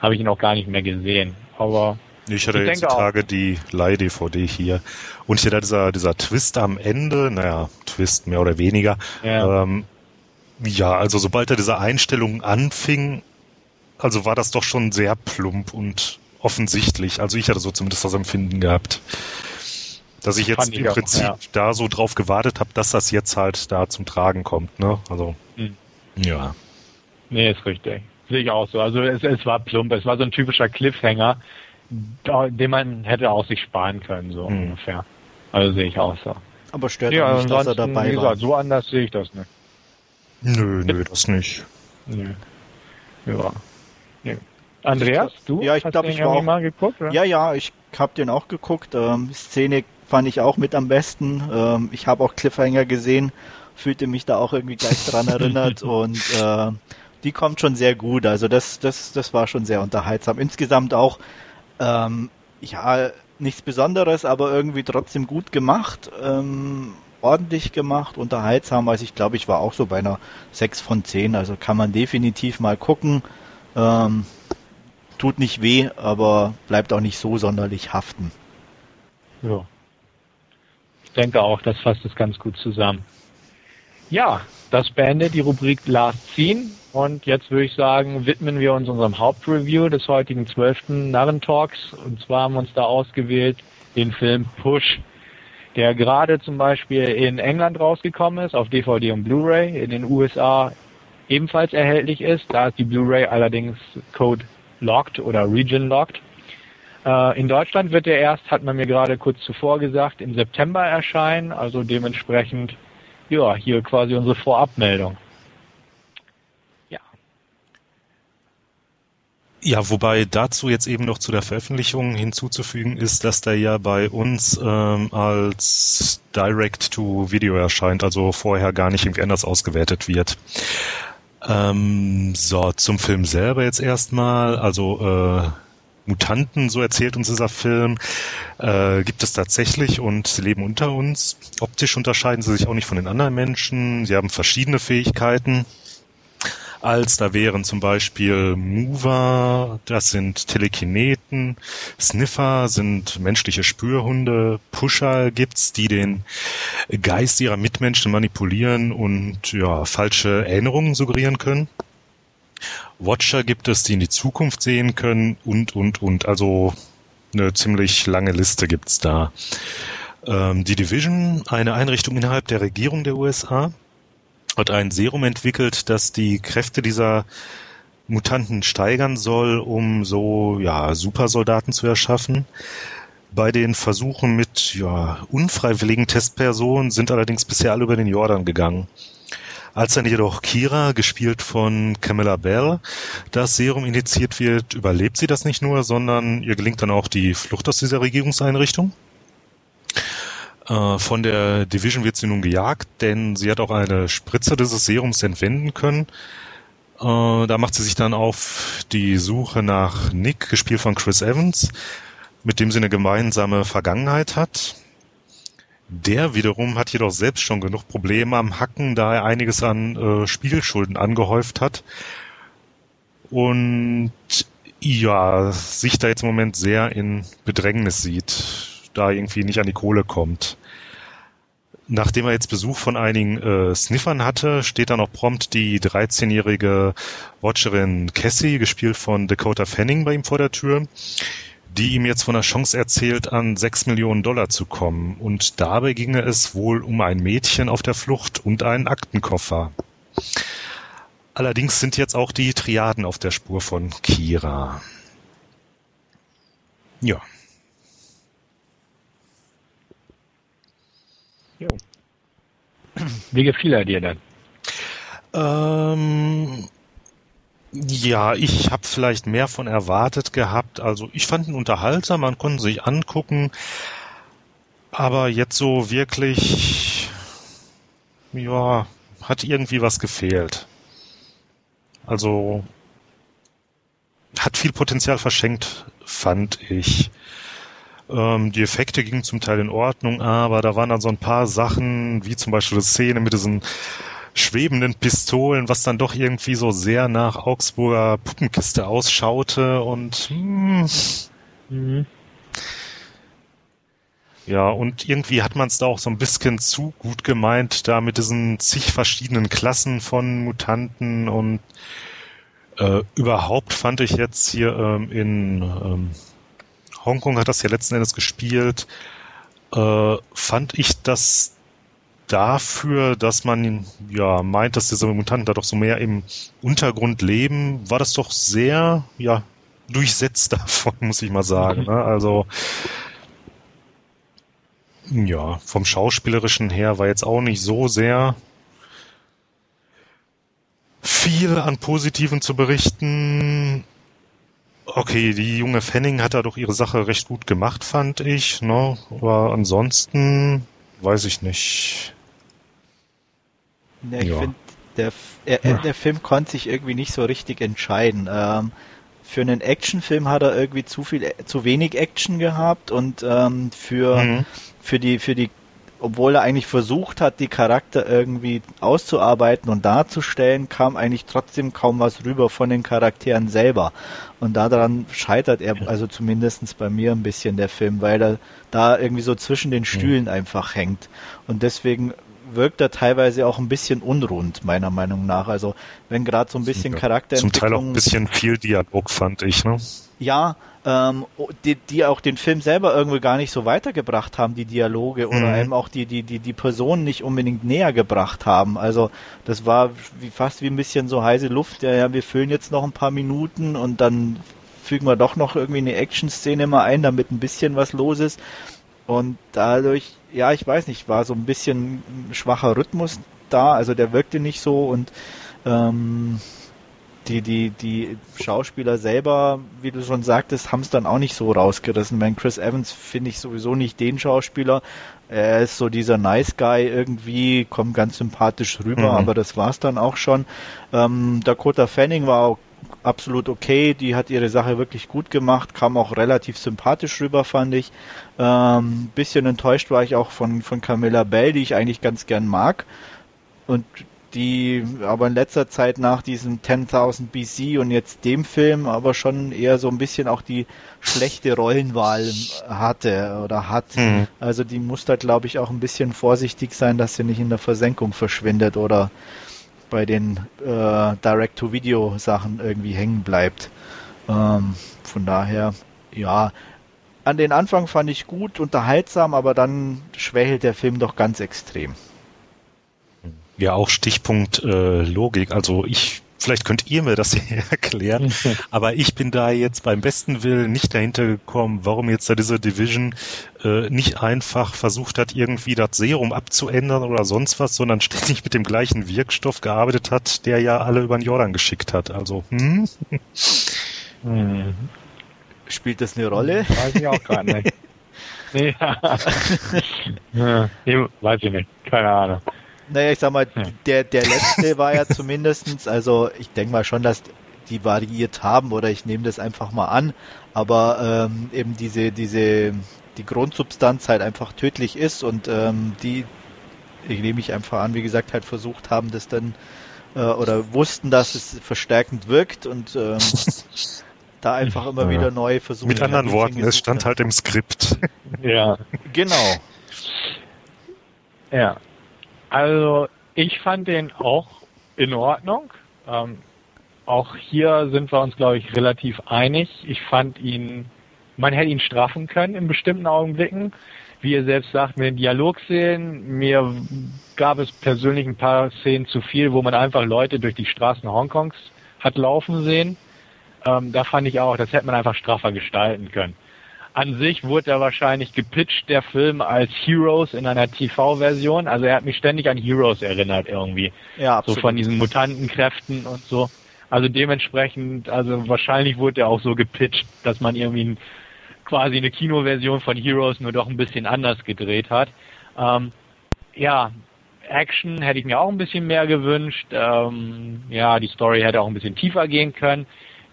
habe ich ihn auch gar nicht mehr gesehen. Aber ich hatte ich jetzt die Tage die Leih-DVD hier. Und hier dieser, dieser Twist am Ende, naja, Twist mehr oder weniger. Ja. Ähm, ja, also sobald er diese Einstellung anfing, also war das doch schon sehr plump und offensichtlich. Also ich hatte so zumindest das Empfinden gehabt. Dass ich jetzt im Prinzip auch, ja. da so drauf gewartet habe, dass das jetzt halt da zum Tragen kommt, ne? Also, hm. ja. Nee, ist richtig. Sehe ich auch so. Also es, es war plump, es war so ein typischer Cliffhanger, den man hätte auch sich sparen können, so mhm. ungefähr. Also sehe ich auch so. Aber stört ja, nicht, dass er dabei wie gesagt, war. So anders sehe ich das nicht. Nö, nö, das nicht. Nö. Ja. Nee. Andreas, du? Ja, ich glaube, ich war auch, mal geguckt, oder? Ja, ja, ich habe den auch geguckt. Ähm, Szene fand ich auch mit am besten. Ähm, ich habe auch Cliffhanger gesehen, fühlte mich da auch irgendwie gleich dran erinnert und äh, die kommt schon sehr gut. Also das, das, das war schon sehr unterhaltsam. Insgesamt auch, ähm, ja, nichts Besonderes, aber irgendwie trotzdem gut gemacht, ähm, ordentlich gemacht, unterhaltsam. Also ich glaube, ich war auch so bei einer 6 von 10. Also kann man definitiv mal gucken. Ähm, tut nicht weh, aber bleibt auch nicht so sonderlich haften. Ja. Ich denke auch, das fasst es ganz gut zusammen. Ja, das beendet die Rubrik Last Scene. Und jetzt würde ich sagen, widmen wir uns unserem Hauptreview des heutigen zwölften Narrentalks. Und zwar haben wir uns da ausgewählt den Film Push, der gerade zum Beispiel in England rausgekommen ist, auf DVD und Blu-ray, in den USA ebenfalls erhältlich ist. Da ist die Blu-ray allerdings Code Locked oder Region Locked. Äh, in Deutschland wird der erst, hat man mir gerade kurz zuvor gesagt, im September erscheinen, also dementsprechend ja, hier quasi unsere Vorabmeldung. Ja, wobei dazu jetzt eben noch zu der Veröffentlichung hinzuzufügen ist, dass der ja bei uns ähm, als Direct-to-Video erscheint, also vorher gar nicht irgendwie anders ausgewertet wird. Ähm, so, zum Film selber jetzt erstmal, also äh, Mutanten, so erzählt uns dieser Film, äh, gibt es tatsächlich und sie leben unter uns. Optisch unterscheiden sie sich auch nicht von den anderen Menschen. Sie haben verschiedene Fähigkeiten als da wären zum Beispiel Mover, das sind Telekineten, Sniffer sind menschliche Spürhunde, Pusher gibt's, die den Geist ihrer Mitmenschen manipulieren und ja, falsche Erinnerungen suggerieren können. Watcher gibt es, die in die Zukunft sehen können und, und, und. Also eine ziemlich lange Liste gibt's da. Ähm, die Division, eine Einrichtung innerhalb der Regierung der USA, hat ein Serum entwickelt, das die Kräfte dieser Mutanten steigern soll, um so ja Supersoldaten zu erschaffen. Bei den Versuchen mit ja, unfreiwilligen Testpersonen sind allerdings bisher alle über den Jordan gegangen. Als dann jedoch Kira, gespielt von Camilla Bell, das Serum indiziert wird, überlebt sie das nicht nur, sondern ihr gelingt dann auch die Flucht aus dieser Regierungseinrichtung. Äh, von der Division wird sie nun gejagt, denn sie hat auch eine Spritze dieses Serums entwenden können. Äh, da macht sie sich dann auf die Suche nach Nick, gespielt von Chris Evans, mit dem sie eine gemeinsame Vergangenheit hat. Der wiederum hat jedoch selbst schon genug Probleme am Hacken, da er einiges an äh, Spielschulden angehäuft hat. Und ja, sich da jetzt im Moment sehr in Bedrängnis sieht da irgendwie nicht an die Kohle kommt. Nachdem er jetzt Besuch von einigen äh, Sniffern hatte, steht da noch prompt die 13-jährige Watcherin Cassie, gespielt von Dakota Fanning, bei ihm vor der Tür, die ihm jetzt von der Chance erzählt, an 6 Millionen Dollar zu kommen. Und dabei ginge es wohl um ein Mädchen auf der Flucht und einen Aktenkoffer. Allerdings sind jetzt auch die Triaden auf der Spur von Kira. Ja. Jo. Wie gefiel er dir denn? Ähm, ja, ich habe vielleicht mehr von erwartet gehabt. Also ich fand ihn unterhaltsam, man konnte sich angucken. Aber jetzt so wirklich, ja, hat irgendwie was gefehlt. Also hat viel Potenzial verschenkt, fand ich. Ähm, die Effekte gingen zum Teil in Ordnung, aber da waren dann so ein paar Sachen, wie zum Beispiel die Szene mit diesen schwebenden Pistolen, was dann doch irgendwie so sehr nach Augsburger Puppenkiste ausschaute und hm, mhm. ja, und irgendwie hat man es da auch so ein bisschen zu gut gemeint, da mit diesen zig verschiedenen Klassen von Mutanten und äh, überhaupt fand ich jetzt hier ähm, in ähm, Hongkong hat das ja letzten Endes gespielt, äh, fand ich das dafür, dass man ja meint, dass diese Mutanten da doch so mehr im Untergrund leben, war das doch sehr, ja, durchsetzt davon, muss ich mal sagen. Ne? Also ja, vom Schauspielerischen her war jetzt auch nicht so sehr viel an Positiven zu berichten. Okay, die junge Fanning hat da doch ihre Sache recht gut gemacht, fand ich. Ne? Aber ansonsten weiß ich nicht. Ja, ich ja. finde, der, er, der Film konnte sich irgendwie nicht so richtig entscheiden. Ähm, für einen Actionfilm hat er irgendwie zu viel, zu wenig Action gehabt und ähm, für mhm. für die für die obwohl er eigentlich versucht hat, die Charakter irgendwie auszuarbeiten und darzustellen, kam eigentlich trotzdem kaum was rüber von den Charakteren selber. Und daran scheitert er, also zumindestens bei mir ein bisschen der Film, weil er da irgendwie so zwischen den Stühlen mhm. einfach hängt. Und deswegen wirkt er teilweise auch ein bisschen unrund, meiner Meinung nach. Also wenn gerade so ein bisschen Charakter Zum Teil auch ein bisschen viel Dialog, fand ich, ne? Ja, ähm, die, die auch den Film selber irgendwie gar nicht so weitergebracht haben, die Dialoge oder mhm. eben auch die, die, die, die Personen nicht unbedingt näher gebracht haben. Also das war wie, fast wie ein bisschen so heiße Luft, ja, ja, wir füllen jetzt noch ein paar Minuten und dann fügen wir doch noch irgendwie eine Action-Szene mal ein, damit ein bisschen was los ist. Und dadurch ja, ich weiß nicht, war so ein bisschen schwacher Rhythmus da, also der wirkte nicht so und ähm, die, die, die Schauspieler selber, wie du schon sagtest, haben es dann auch nicht so rausgerissen. Wenn Chris Evans finde ich sowieso nicht den Schauspieler. Er ist so dieser Nice Guy irgendwie, kommt ganz sympathisch rüber, mhm. aber das war's dann auch schon. Ähm, Dakota Fanning war auch absolut okay, die hat ihre Sache wirklich gut gemacht, kam auch relativ sympathisch rüber, fand ich. Ähm, bisschen enttäuscht war ich auch von, von Camilla Bell, die ich eigentlich ganz gern mag. Und die aber in letzter Zeit nach diesem 10.000 BC und jetzt dem Film aber schon eher so ein bisschen auch die schlechte Rollenwahl hatte oder hat. Mhm. Also die muss da glaube ich auch ein bisschen vorsichtig sein, dass sie nicht in der Versenkung verschwindet oder bei den äh, Direct-to-Video-Sachen irgendwie hängen bleibt. Ähm, von daher, ja, an den Anfang fand ich gut, unterhaltsam, aber dann schwächelt der Film doch ganz extrem. Ja, auch Stichpunkt äh, Logik. Also ich, vielleicht könnt ihr mir das erklären, aber ich bin da jetzt beim besten Willen nicht dahinter gekommen, warum jetzt da diese Division äh, nicht einfach versucht hat, irgendwie das Serum abzuändern oder sonst was, sondern ständig mit dem gleichen Wirkstoff gearbeitet hat, der ja alle über den Jordan geschickt hat. Also, hm? hm. Spielt das eine Rolle? Weiß ich auch gar nicht. nee, ja, weiß ich nicht. Keine Ahnung. Naja, ich sag mal, der, der letzte war ja zumindestens, also ich denke mal schon, dass die variiert haben oder ich nehme das einfach mal an, aber ähm, eben diese, diese, die Grundsubstanz halt einfach tödlich ist und ähm, die, ich nehme ich einfach an, wie gesagt, halt versucht haben, das dann äh, oder wussten, dass es verstärkend wirkt und ähm, da einfach immer ja. wieder neu versuchen. Mit anderen Worten, es stand halt im Skript. Ja. Genau. Ja. Also ich fand den auch in Ordnung. Ähm, auch hier sind wir uns, glaube ich, relativ einig. Ich fand ihn, man hätte ihn straffen können in bestimmten Augenblicken. Wie ihr selbst sagt, mit den Dialogszenen, mir gab es persönlich ein paar Szenen zu viel, wo man einfach Leute durch die Straßen Hongkongs hat laufen sehen. Ähm, da fand ich auch, das hätte man einfach straffer gestalten können an sich wurde er wahrscheinlich gepitcht, der Film, als Heroes in einer TV-Version. Also er hat mich ständig an Heroes erinnert irgendwie. Ja, absolut. So von diesen Mutantenkräften und so. Also dementsprechend, also wahrscheinlich wurde er auch so gepitcht, dass man irgendwie quasi eine Kinoversion von Heroes nur doch ein bisschen anders gedreht hat. Ähm, ja, Action hätte ich mir auch ein bisschen mehr gewünscht. Ähm, ja, die Story hätte auch ein bisschen tiefer gehen können.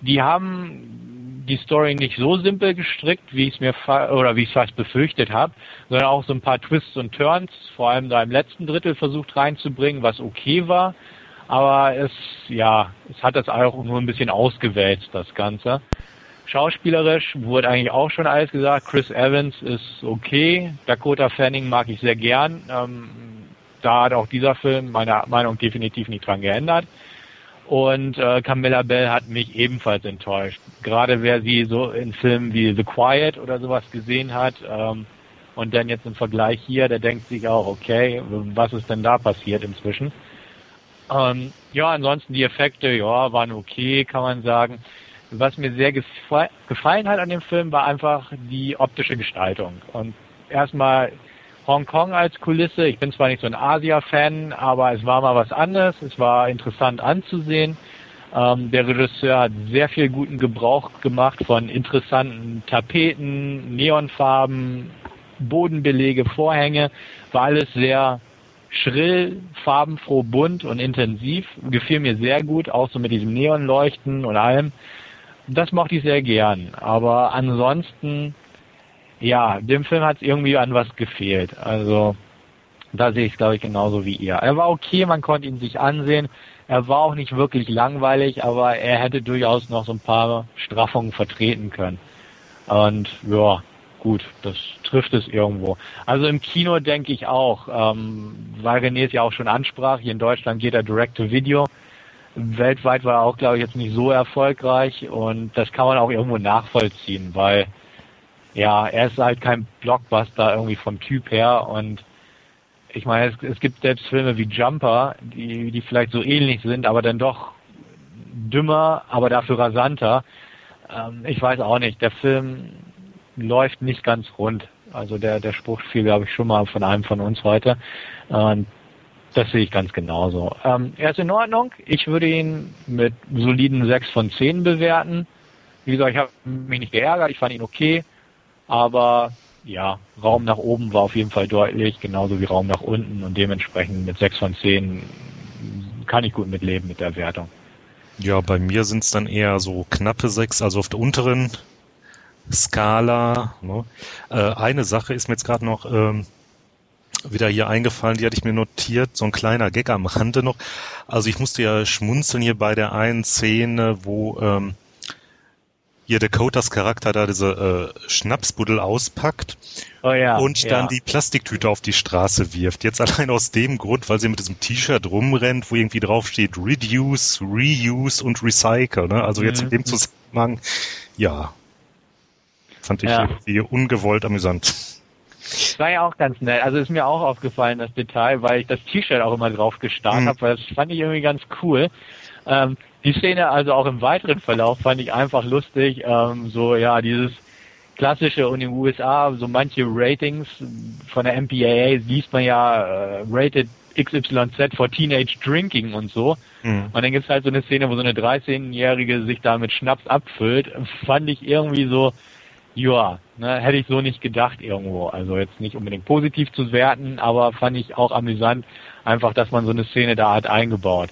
Die haben die Story nicht so simpel gestrickt, wie ich es mir oder wie ich es fast befürchtet habe, sondern auch so ein paar Twists und Turns, vor allem da im letzten Drittel versucht reinzubringen, was okay war. Aber es, ja, es hat das auch nur ein bisschen ausgewälzt, das Ganze. Schauspielerisch wurde eigentlich auch schon alles gesagt. Chris Evans ist okay. Dakota Fanning mag ich sehr gern. Ähm, da hat auch dieser Film meine Meinung definitiv nicht dran geändert. Und äh, Camilla Bell hat mich ebenfalls enttäuscht. Gerade wer sie so in Filmen wie The Quiet oder sowas gesehen hat ähm, und dann jetzt im Vergleich hier, der denkt sich auch, okay, was ist denn da passiert inzwischen? Ähm, ja, ansonsten die Effekte, ja, waren okay, kann man sagen. Was mir sehr gefallen hat an dem Film, war einfach die optische Gestaltung. Und erstmal Hongkong als Kulisse. Ich bin zwar nicht so ein Asia-Fan, aber es war mal was anderes. Es war interessant anzusehen. Ähm, der Regisseur hat sehr viel guten Gebrauch gemacht von interessanten Tapeten, Neonfarben, Bodenbelege, Vorhänge. War alles sehr schrill, farbenfroh, bunt und intensiv. Gefiel mir sehr gut, auch so mit diesem Neonleuchten und allem. Das mochte ich sehr gern. Aber ansonsten ja, dem Film hat es irgendwie an was gefehlt. Also da sehe ich es, glaube ich, genauso wie ihr. Er war okay, man konnte ihn sich ansehen. Er war auch nicht wirklich langweilig, aber er hätte durchaus noch so ein paar Straffungen vertreten können. Und ja, gut, das trifft es irgendwo. Also im Kino denke ich auch, ähm, weil René es ja auch schon ansprach, hier in Deutschland geht er direct to Video. Weltweit war er auch, glaube ich, jetzt nicht so erfolgreich und das kann man auch irgendwo nachvollziehen, weil ja, er ist halt kein Blockbuster irgendwie vom Typ her und ich meine, es, es gibt selbst Filme wie Jumper, die, die vielleicht so ähnlich sind, aber dann doch dümmer, aber dafür rasanter. Ähm, ich weiß auch nicht, der Film läuft nicht ganz rund. Also der, der Spruch fiel, glaube ich, schon mal von einem von uns heute. Und das sehe ich ganz genauso. Ähm, er ist in Ordnung. Ich würde ihn mit soliden 6 von 10 bewerten. Wie gesagt, ich habe mich nicht geärgert, ich fand ihn okay. Aber ja, Raum nach oben war auf jeden Fall deutlich, genauso wie Raum nach unten und dementsprechend mit 6 von 10 kann ich gut mitleben mit der Wertung. Ja, bei mir sind es dann eher so knappe 6, also auf der unteren Skala. Ne? Äh, eine Sache ist mir jetzt gerade noch ähm, wieder hier eingefallen, die hatte ich mir notiert, so ein kleiner Gag am Rande noch. Also ich musste ja schmunzeln hier bei der einen Szene, wo ähm, hier Dakotas Charakter da diese äh, Schnapsbuddel auspackt oh ja, und dann ja. die Plastiktüte auf die Straße wirft. Jetzt allein aus dem Grund, weil sie mit diesem T-Shirt rumrennt, wo irgendwie drauf steht Reduce, Reuse und Recycle. Ne? Also jetzt in Mhm. dem Zusammenhang, ja, fand ich Ja. irgendwie ungewollt amüsant. Das war ja auch ganz nett. Also ist mir auch aufgefallen, das Detail, weil ich das T-Shirt auch immer drauf gestarrt Mhm. habe, weil das fand ich irgendwie ganz cool. Ähm, die Szene also auch im weiteren Verlauf fand ich einfach lustig. Ähm, so, ja, dieses klassische und in den USA, so manche Ratings von der MPAA liest man ja äh, rated XYZ for Teenage Drinking und so. Mhm. Und dann gibt's halt so eine Szene, wo so eine 13-Jährige sich da mit Schnaps abfüllt. Fand ich irgendwie so, ja, ne, hätte ich so nicht gedacht irgendwo. Also jetzt nicht unbedingt positiv zu werten, aber fand ich auch amüsant, einfach, dass man so eine Szene da hat eingebaut.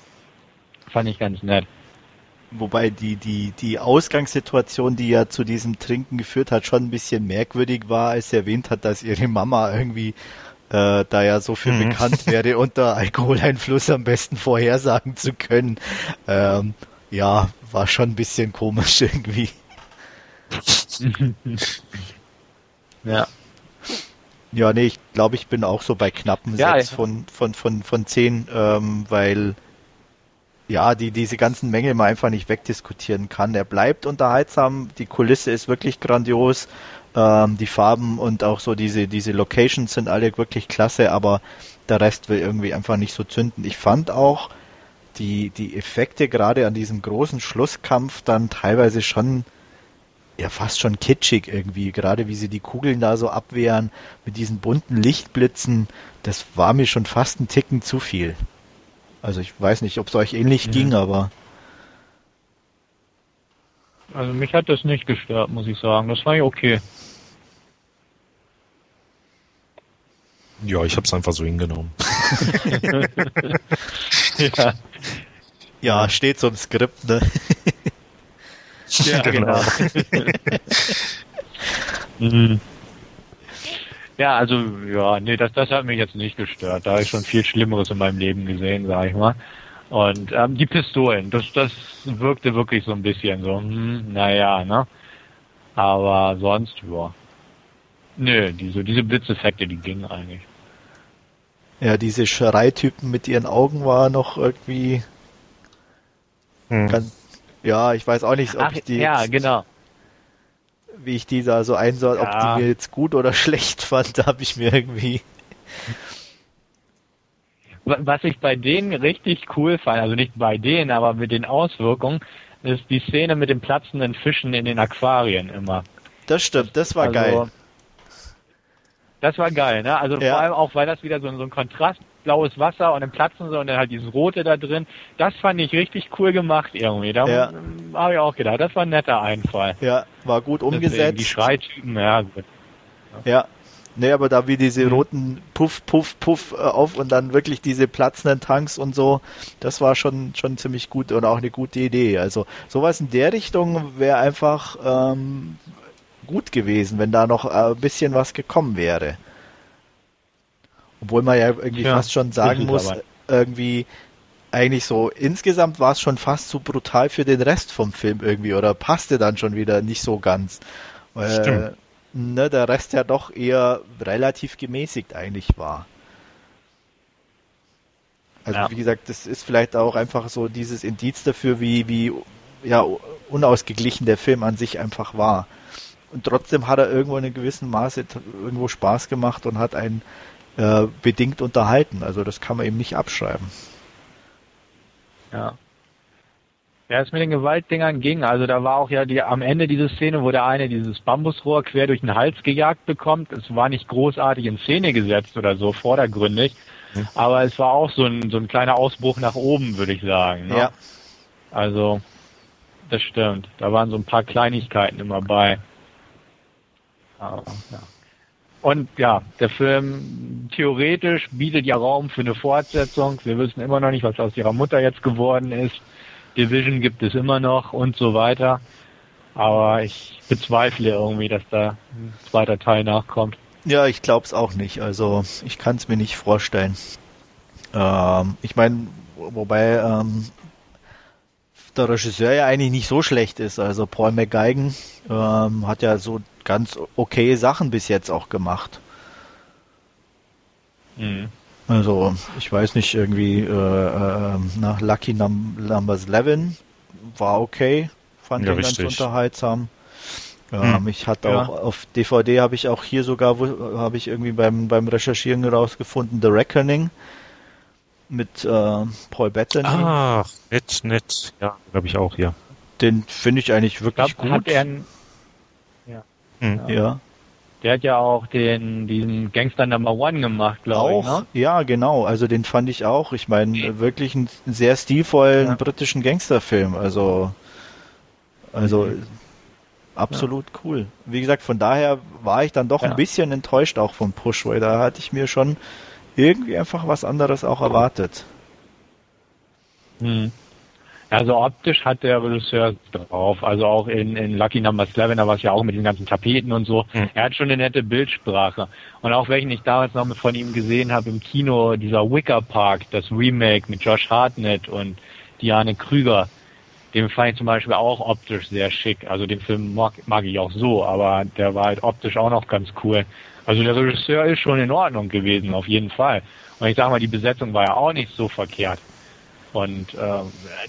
Fand ich ganz nett. Wobei die, die, die Ausgangssituation, die ja zu diesem Trinken geführt hat, schon ein bisschen merkwürdig war, als sie erwähnt hat, dass ihre Mama irgendwie äh, da ja so viel Mhm. bekannt wäre, unter Alkoholeinfluss am besten vorhersagen zu können. Ähm, ja, war schon ein bisschen komisch irgendwie. Ja. Ja, nee, ich glaube, ich bin auch so bei knappen Ja, sechs ja. von, von, von, von zehn, ähm, weil ja, die diese ganzen Mängel man einfach nicht wegdiskutieren kann. Er bleibt unterhaltsam, die Kulisse ist wirklich grandios, ähm, die Farben und auch so diese, diese Locations sind alle wirklich klasse, aber der Rest will irgendwie einfach nicht so zünden. Ich fand auch die, die Effekte gerade an diesem großen Schlusskampf dann teilweise schon ja fast schon kitschig irgendwie, gerade wie sie die Kugeln da so abwehren mit diesen bunten Lichtblitzen, das war mir schon fast ein Ticken zu viel. Also ich weiß nicht, ob es euch ähnlich Mhm. ging, aber Also mich hat das nicht gestört, muss ich sagen. Das war ja okay. Ja, ich habe es einfach so hingenommen. ja. ja, steht so im Skript, ne? Ja, Genau. Mhm. Ja, also ja, nee, das, das hat mich jetzt nicht gestört. Da habe ich schon viel Schlimmeres in meinem Leben gesehen, sag ich mal. Und ähm, die Pistolen, das, das wirkte wirklich so ein bisschen so, hm, naja, ne? Aber sonst, ja. Nö, diese, diese Blitzeffekte, die gingen eigentlich. Ja, diese Schreitypen mit ihren Augen war noch irgendwie Hm. ganz, ja, ich weiß auch nicht, ob Ach, ich die ja, jetzt, genau. Wie ich die da so einsoll, ob Ja. die mir jetzt gut oder schlecht fand, da habe ich mir irgendwie Wa- Was ich bei denen richtig cool fand, also nicht bei denen, aber mit den Auswirkungen, ist die Szene mit den platzenden Fischen in den Aquarien immer. Das stimmt, das war Also, geil. Das war geil, ne? Also Ja. vor allem auch, weil das wieder so, so ein Kontrast, blaues Wasser und dann platzen sie und dann halt dieses Rote da drin. Das fand ich richtig cool gemacht irgendwie. Da Ja. habe ich auch gedacht, das war ein netter Einfall. Ja, war gut Deswegen umgesetzt. Die Schreitypen, ja gut. Ja. Nee, aber da wie diese Mhm. roten Puff, Puff, Puff äh, auf und dann wirklich diese platzenden Tanks und so, das war schon, schon ziemlich gut und auch eine gute Idee. Also sowas in der Richtung wäre einfach ähm, gut gewesen, wenn da noch äh, ein bisschen was gekommen wäre. Obwohl man ja irgendwie Ja, fast schon sagen muss, aber. irgendwie eigentlich so, insgesamt war es schon fast zu brutal für den Rest vom Film irgendwie oder passte dann schon wieder nicht so ganz. Weil, Stimmt. Ne, der Rest ja doch eher relativ gemäßigt eigentlich war. Also Ja. wie gesagt, das ist vielleicht auch einfach so dieses Indiz dafür, wie, wie ja, unausgeglichen der Film an sich einfach war. Und trotzdem hat er irgendwo in einem gewissen Maße irgendwo Spaß gemacht und hat einen äh, bedingt unterhalten. Also das kann man ihm nicht abschreiben. Ja. Ja, es mit den Gewaltdingern ging. Also da war auch ja die am Ende diese Szene, wo der eine dieses Bambusrohr quer durch den Hals gejagt bekommt. Es war nicht großartig in Szene gesetzt oder so, vordergründig. Hm. Aber es war auch so ein, so ein kleiner Ausbruch nach oben, würde ich sagen. Ne? Ja. Also, das stimmt. Da waren so ein paar Kleinigkeiten immer bei. Aber, ja. Und ja, der Film theoretisch bietet ja Raum für eine Fortsetzung. Wir wissen immer noch nicht, was aus ihrer Mutter jetzt geworden ist. Division gibt es immer noch und so weiter. Aber ich bezweifle irgendwie, dass da ein zweiter Teil nachkommt. Ja, ich glaube es auch nicht. Also ich kann es mir nicht vorstellen. Ähm, ich meine, wobei ähm, der Regisseur ja eigentlich nicht so schlecht ist. Also Paul McGeigen ähm, hat ja so ganz okay Sachen bis jetzt auch gemacht. Mhm. Also, ich weiß nicht, irgendwie äh, äh, nach Lucky Num Number 11 war okay, fand ja, ich ganz unterhaltsam. Ähm, hm. Ich hatte ja. auch auf DVD habe ich auch hier sogar habe ich irgendwie beim beim Recherchieren herausgefunden The Reckoning mit äh, Paul Bettany. Ah, nett, nett. Ja, glaube ich auch, ja. Den finde ich eigentlich wirklich ich glaub, gut. Hat er ein, ja. Hm. ja. Der hat ja auch den, diesen Gangster Number One gemacht, glaube ich. Ne? Ja, genau. Also den fand ich auch. Ich meine, wirklich einen sehr stilvollen ja. britischen Gangsterfilm. Also, also mhm. absolut ja. cool. Wie gesagt, von daher war ich dann doch ja. ein bisschen enttäuscht auch vom Push, weil da hatte ich mir schon irgendwie einfach was anderes auch erwartet. Mhm. Also optisch hat der Regisseur drauf. Also auch in, in Lucky Number 11, da war es ja auch mit den ganzen Tapeten und so. Mhm. Er hat schon eine nette Bildsprache. Und auch welchen ich damals noch von ihm gesehen habe im Kino, dieser Wicker Park, das Remake mit Josh Hartnett und Diane Krüger, den fand ich zum Beispiel auch optisch sehr schick. Also den Film mag, mag ich auch so, aber der war halt optisch auch noch ganz cool. Also der Regisseur ist schon in Ordnung gewesen, auf jeden Fall. Und ich sag mal, die Besetzung war ja auch nicht so verkehrt. Und äh,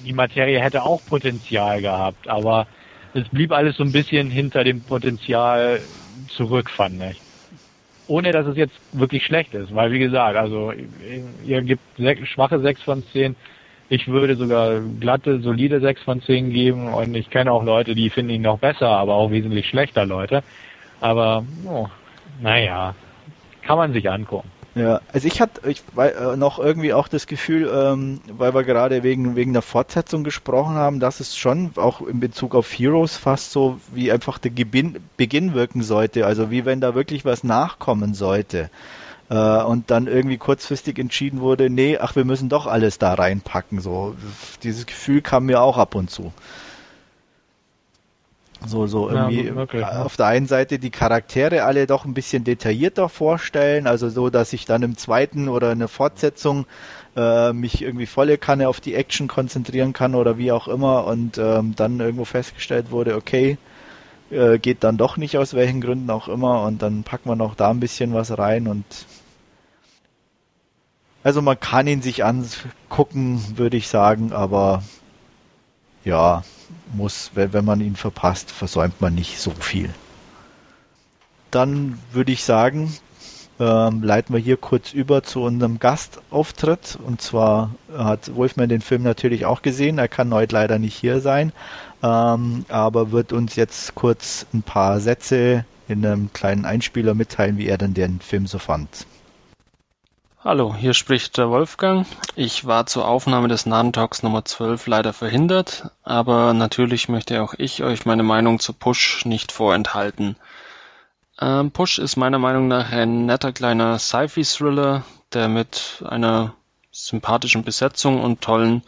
die Materie hätte auch Potenzial gehabt, aber es blieb alles so ein bisschen hinter dem Potenzial zurück, fand ich. Ohne dass es jetzt wirklich schlecht ist, weil wie gesagt, also ihr gibt schwache 6 von 10, ich würde sogar glatte, solide 6 von 10 geben und ich kenne auch Leute, die finden ihn noch besser, aber auch wesentlich schlechter Leute. Aber, oh, naja, kann man sich angucken. Ja, also ich hatte ich, äh, noch irgendwie auch das Gefühl, ähm, weil wir gerade wegen, wegen der Fortsetzung gesprochen haben, dass es schon auch in Bezug auf Heroes fast so wie einfach der Gebin Beginn wirken sollte. Also wie wenn da wirklich was nachkommen sollte. Äh, und dann irgendwie kurzfristig entschieden wurde, nee, ach, wir müssen doch alles da reinpacken. So, dieses Gefühl kam mir auch ab und zu. So, so irgendwie ja, wirklich, auf der einen Seite die Charaktere alle doch ein bisschen detaillierter vorstellen, also so, dass ich dann im zweiten oder in der Fortsetzung äh, mich irgendwie volle Kanne auf die Action konzentrieren kann oder wie auch immer und ähm, dann irgendwo festgestellt wurde, okay, äh, geht dann doch nicht aus welchen Gründen auch immer und dann packen wir noch da ein bisschen was rein und also man kann ihn sich angucken, würde ich sagen, aber ja, muss, wenn man ihn verpasst, versäumt man nicht so viel. Dann würde ich sagen, ähm, leiten wir hier kurz über zu unserem Gastauftritt. Und zwar hat Wolfman den Film natürlich auch gesehen. Er kann heute leider nicht hier sein, ähm, aber wird uns jetzt kurz ein paar Sätze in einem kleinen Einspieler mitteilen, wie er denn den Film so fand. Hallo, hier spricht der Wolfgang. Ich war zur Aufnahme des Nahentalks Nummer 12 leider verhindert, aber natürlich möchte auch ich euch meine Meinung zu Push nicht vorenthalten. Ähm, Push ist meiner Meinung nach ein netter kleiner Sci-Fi-Thriller, der mit einer sympathischen Besetzung und tollen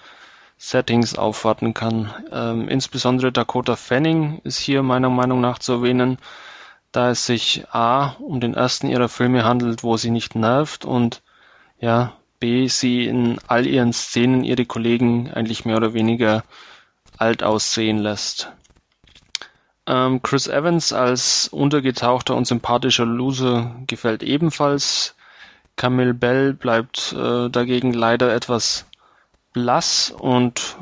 Settings aufwarten kann. Ähm, insbesondere Dakota Fanning ist hier meiner Meinung nach zu erwähnen, da es sich A um den ersten ihrer Filme handelt, wo sie nicht nervt und ja, B, sie in all ihren Szenen ihre Kollegen eigentlich mehr oder weniger alt aussehen lässt. Ähm, Chris Evans als untergetauchter und sympathischer Loser gefällt ebenfalls. Camille Bell bleibt äh, dagegen leider etwas blass und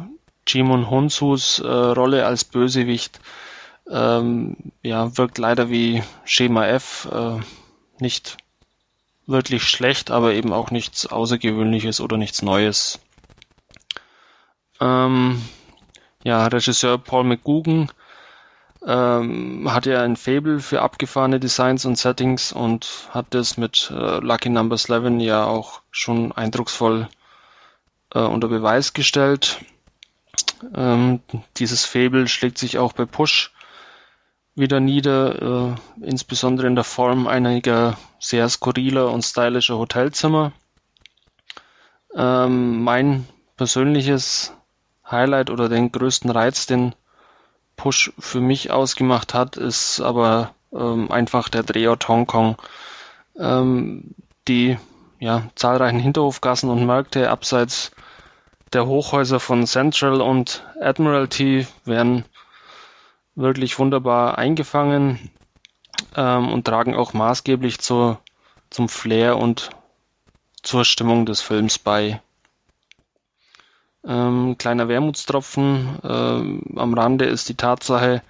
Jimon Honsus äh, Rolle als Bösewicht ähm, ja, wirkt leider wie Schema F, äh, nicht wirklich schlecht, aber eben auch nichts Außergewöhnliches oder nichts Neues. Ähm, ja, Regisseur Paul McGugan ähm, hat ja ein Fable für abgefahrene Designs und Settings und hat das mit äh, Lucky Number 11 ja auch schon eindrucksvoll äh, unter Beweis gestellt. Ähm, dieses Fable schlägt sich auch bei Push wieder nieder, äh, insbesondere in der Form einiger sehr skurriler und stylischer Hotelzimmer. Ähm, mein persönliches Highlight oder den größten Reiz, den Push für mich ausgemacht hat, ist aber ähm, einfach der Drehort Hongkong. Ähm, die ja, zahlreichen Hinterhofgassen und Märkte abseits der Hochhäuser von Central und Admiralty werden wirklich wunderbar eingefangen ähm, und tragen auch maßgeblich zur, zum Flair und zur Stimmung des Films bei. Ähm, kleiner Wermutstropfen ähm, am Rande ist die Tatsache,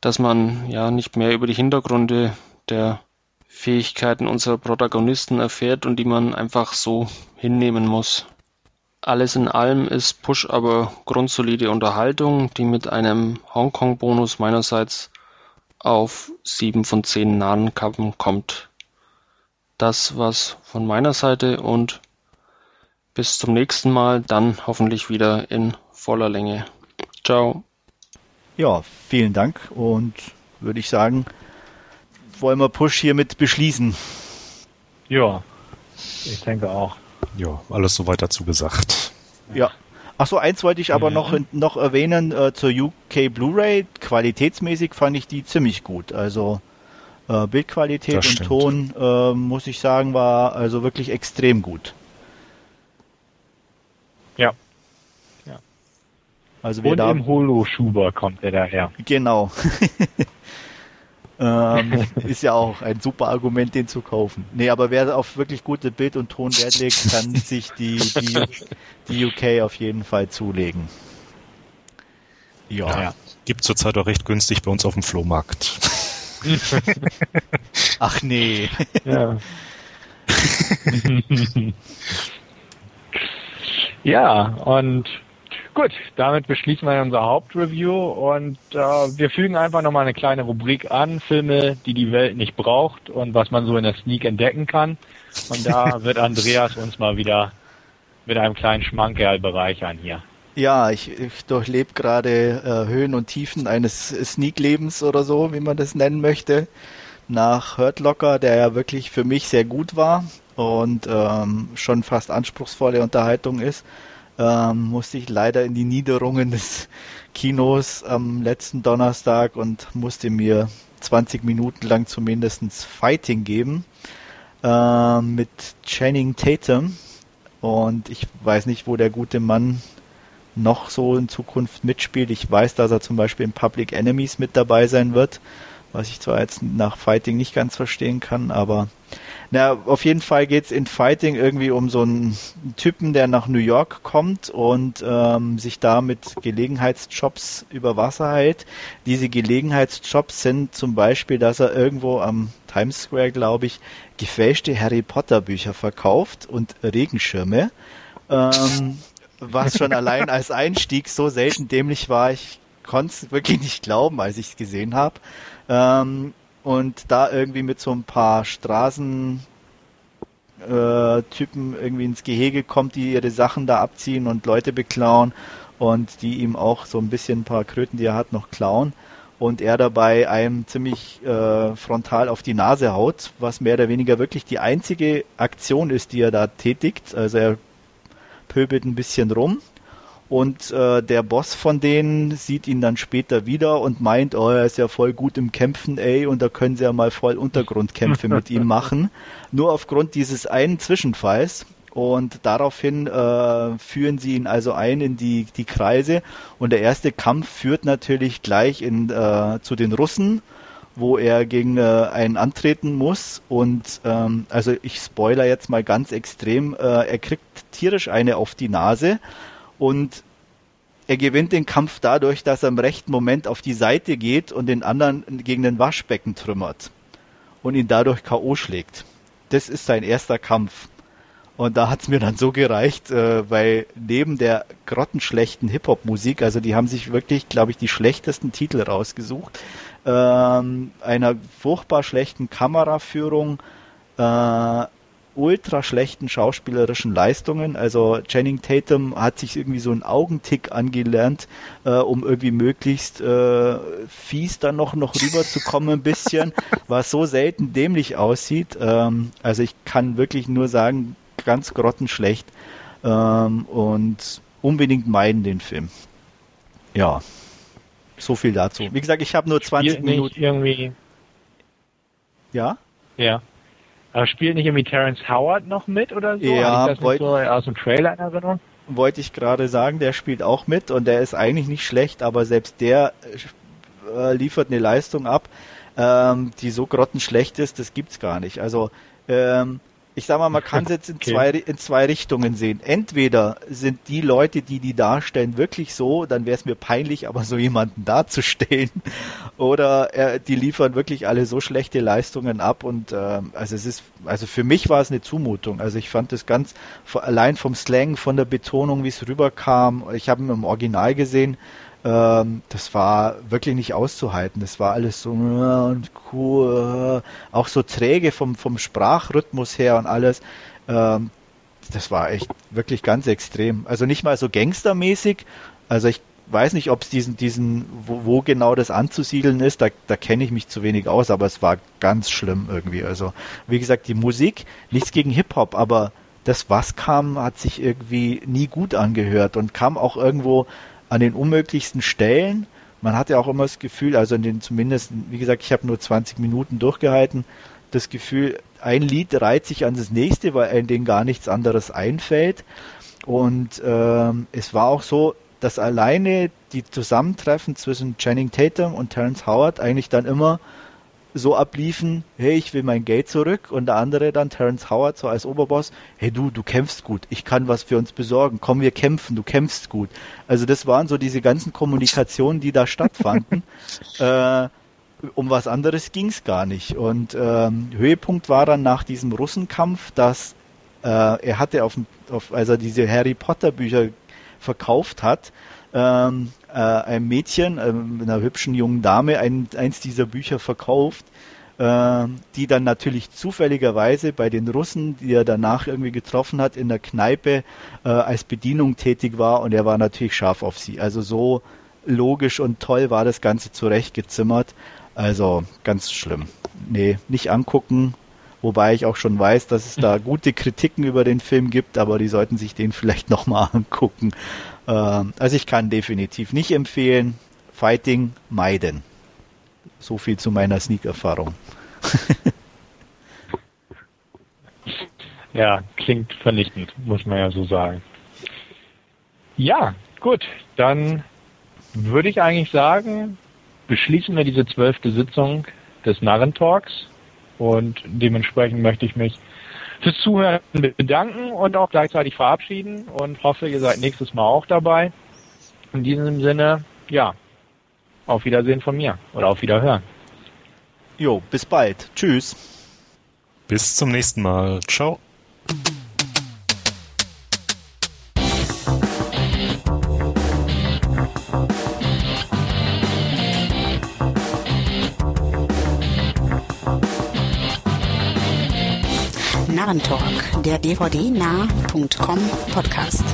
dass man ja nicht mehr über die Hintergründe der Fähigkeiten unserer Protagonisten erfährt und die man einfach so hinnehmen muss. Alles in allem ist Push aber grundsolide Unterhaltung, die mit einem Hongkong-Bonus meinerseits auf 7 von 10 Nahenkappen kommt. Das was von meiner Seite und bis zum nächsten Mal, dann hoffentlich wieder in voller Länge. Ciao. Ja, vielen Dank und würde ich sagen, wollen wir Push hiermit beschließen. Ja, ich denke auch. Ja, alles soweit dazu gesagt. Ja. Achso, eins wollte ich aber Mhm. noch, noch erwähnen äh, zur UK Blu-ray. Qualitätsmäßig fand ich die ziemlich gut. Also äh, Bildqualität Das und stimmt. Ton, äh, muss ich sagen, war also wirklich extrem gut. Ja. Also wer Und da im Holo-Schuber kommt er daher. Genau. ähm, ist ja auch ein super Argument, den zu kaufen. Nee, aber wer auf wirklich gute Bild- und Ton Wert legt, kann sich die, die, die UK auf jeden Fall zulegen. Ja. Ja. Gibt zurzeit auch recht günstig bei uns auf dem Flohmarkt. Ach nee. Ja. ja, und gut, damit beschließen wir unser Hauptreview und äh, wir fügen einfach nochmal eine kleine Rubrik an, Filme, die die Welt nicht braucht und was man so in der Sneak entdecken kann. Und da wird Andreas uns mal wieder mit einem kleinen Schmankerl bereichern hier. Ja, ich, ich durchlebe gerade äh, Höhen und Tiefen eines Sneak-Lebens oder so, wie man das nennen möchte. Nach Hurt Locker, der ja wirklich für mich sehr gut war und ähm, schon fast anspruchsvolle Unterhaltung ist, ähm, musste ich leider in die Niederungen des Kinos am letzten Donnerstag und musste mir 20 Minuten lang zumindestens Fighting geben ähm, mit Channing Tatum. Und ich weiß nicht, wo der gute Mann noch so in Zukunft mitspielt. Ich weiß, dass er zum Beispiel in Public Enemies mit dabei sein wird, was ich zwar jetzt nach Fighting nicht ganz verstehen kann, aber na, auf jeden Fall geht's in Fighting irgendwie um so einen Typen, der nach New York kommt und ähm, sich da mit Gelegenheitsjobs über Wasser hält. Diese Gelegenheitsjobs sind zum Beispiel, dass er irgendwo am Times Square, glaube ich, gefälschte Harry Potter Bücher verkauft und Regenschirme. Ähm, was schon allein als Einstieg so selten dämlich war, ich konnte es wirklich nicht glauben, als ich es gesehen habe. Ähm, und da irgendwie mit so ein paar Straßen äh, irgendwie ins Gehege kommt, die ihre Sachen da abziehen und Leute beklauen und die ihm auch so ein bisschen ein paar Kröten, die er hat, noch klauen und er dabei einem ziemlich äh, frontal auf die Nase haut, was mehr oder weniger wirklich die einzige Aktion ist, die er da tätigt. Also er pöbelt ein bisschen rum und äh, der Boss von denen sieht ihn dann später wieder und meint, oh, er ist ja voll gut im Kämpfen, ey, und da können sie ja mal voll Untergrundkämpfe mit ihm machen. Nur aufgrund dieses einen Zwischenfalls. Und daraufhin äh, führen sie ihn also ein in die, die Kreise. Und der erste Kampf führt natürlich gleich in, äh, zu den Russen, wo er gegen äh, einen antreten muss. Und ähm, also ich spoiler jetzt mal ganz extrem, äh, er kriegt tierisch eine auf die Nase und er gewinnt den Kampf dadurch, dass er im rechten Moment auf die Seite geht und den anderen gegen den Waschbecken trümmert und ihn dadurch K.O. schlägt. Das ist sein erster Kampf. Und da hat's mir dann so gereicht, äh, weil neben der grottenschlechten Hip-Hop-Musik, also die haben sich wirklich, glaube ich, die schlechtesten Titel rausgesucht, ähm, einer furchtbar schlechten Kameraführung, äh, ultra schlechten schauspielerischen Leistungen. Also Channing Tatum hat sich irgendwie so einen Augentick angelernt, äh, um irgendwie möglichst äh, fies dann noch, noch rüberzukommen ein bisschen, was so selten dämlich aussieht. Ähm, also ich kann wirklich nur sagen, ganz grottenschlecht ähm, und unbedingt meiden den Film. Ja, so viel dazu. Wie gesagt, ich habe nur 20 Spielt Minuten. Irgendwie, Ja? ja. Aber spielt nicht irgendwie Terrence Howard noch mit oder so? Ja, Hatte ich das wollt- so aus dem Trailer in Erinnerung? wollte ich gerade sagen, der spielt auch mit und der ist eigentlich nicht schlecht, aber selbst der äh, liefert eine Leistung ab, ähm, die so grottenschlecht ist, das gibt's gar nicht. Also ähm, ich sag mal, man kann es jetzt in, Okay. zwei, in zwei Richtungen sehen. Entweder sind die Leute, die die darstellen, wirklich so, dann wäre es mir peinlich, aber so jemanden darzustellen. Oder äh, die liefern wirklich alle so schlechte Leistungen ab und ähm, also es ist, also für mich war es eine Zumutung. Also ich fand das ganz allein vom Slang, von der Betonung, wie es rüberkam. Ich habe ihn im Original gesehen. Ähm, das war wirklich nicht auszuhalten. Das war alles so und cool, auch so träge vom vom Sprachrhythmus her und alles. Ähm, das war echt wirklich ganz extrem. Also nicht mal so gangstermäßig. Also ich weiß nicht, ob es diesen, diesen, wo, wo genau das anzusiedeln ist, da, da kenne ich mich zu wenig aus, aber es war ganz schlimm irgendwie. Also, wie gesagt, die Musik, nichts gegen Hip-Hop, aber das, was kam, hat sich irgendwie nie gut angehört und kam auch irgendwo an den unmöglichsten Stellen. Man hatte auch immer das Gefühl, also in den zumindest, wie gesagt, ich habe nur 20 Minuten durchgehalten, das Gefühl, ein Lied reiht sich an das nächste, weil einem denen gar nichts anderes einfällt. Und ähm, es war auch so, dass alleine die Zusammentreffen zwischen Channing Tatum und Terrence Howard eigentlich dann immer so abliefen, hey, ich will mein Geld zurück und der andere dann, Terrence Howard, so als Oberboss, hey du, du kämpfst gut, ich kann was für uns besorgen, komm, wir kämpfen, du kämpfst gut. Also das waren so diese ganzen Kommunikationen, die da stattfanden. äh, um was anderes ging's gar nicht. Und ähm, Höhepunkt war dann nach diesem Russenkampf, dass äh, er hatte auf, auf als er diese Harry Potter Bücher verkauft hat, ähm, äh, ein Mädchen, ähm, einer hübschen jungen Dame, ein, eins dieser Bücher verkauft, äh, die dann natürlich zufälligerweise bei den Russen, die er danach irgendwie getroffen hat, in der Kneipe äh, als Bedienung tätig war und er war natürlich scharf auf sie. Also so logisch und toll war das Ganze zurechtgezimmert. Also ganz schlimm. Nee, nicht angucken. Wobei ich auch schon weiß, dass es da gute Kritiken über den Film gibt, aber die sollten sich den vielleicht nochmal angucken. Ähm, also ich kann definitiv nicht empfehlen. Fighting meiden. So viel zu meiner Sneak-Erfahrung. Ja, klingt vernichtend, muss man ja so sagen. Ja, gut, dann würde ich eigentlich sagen, beschließen wir diese zwölfte Sitzung des Narrentalks und dementsprechend möchte ich mich fürs Zuhören bedanken und auch gleichzeitig verabschieden und hoffe, ihr seid nächstes Mal auch dabei. In diesem Sinne, ja, auf Wiedersehen von mir oder auf Wiederhören. Jo, bis bald. Tschüss. Bis zum nächsten Mal. Ciao. Narrentalk, der dvd-nah.com Podcast.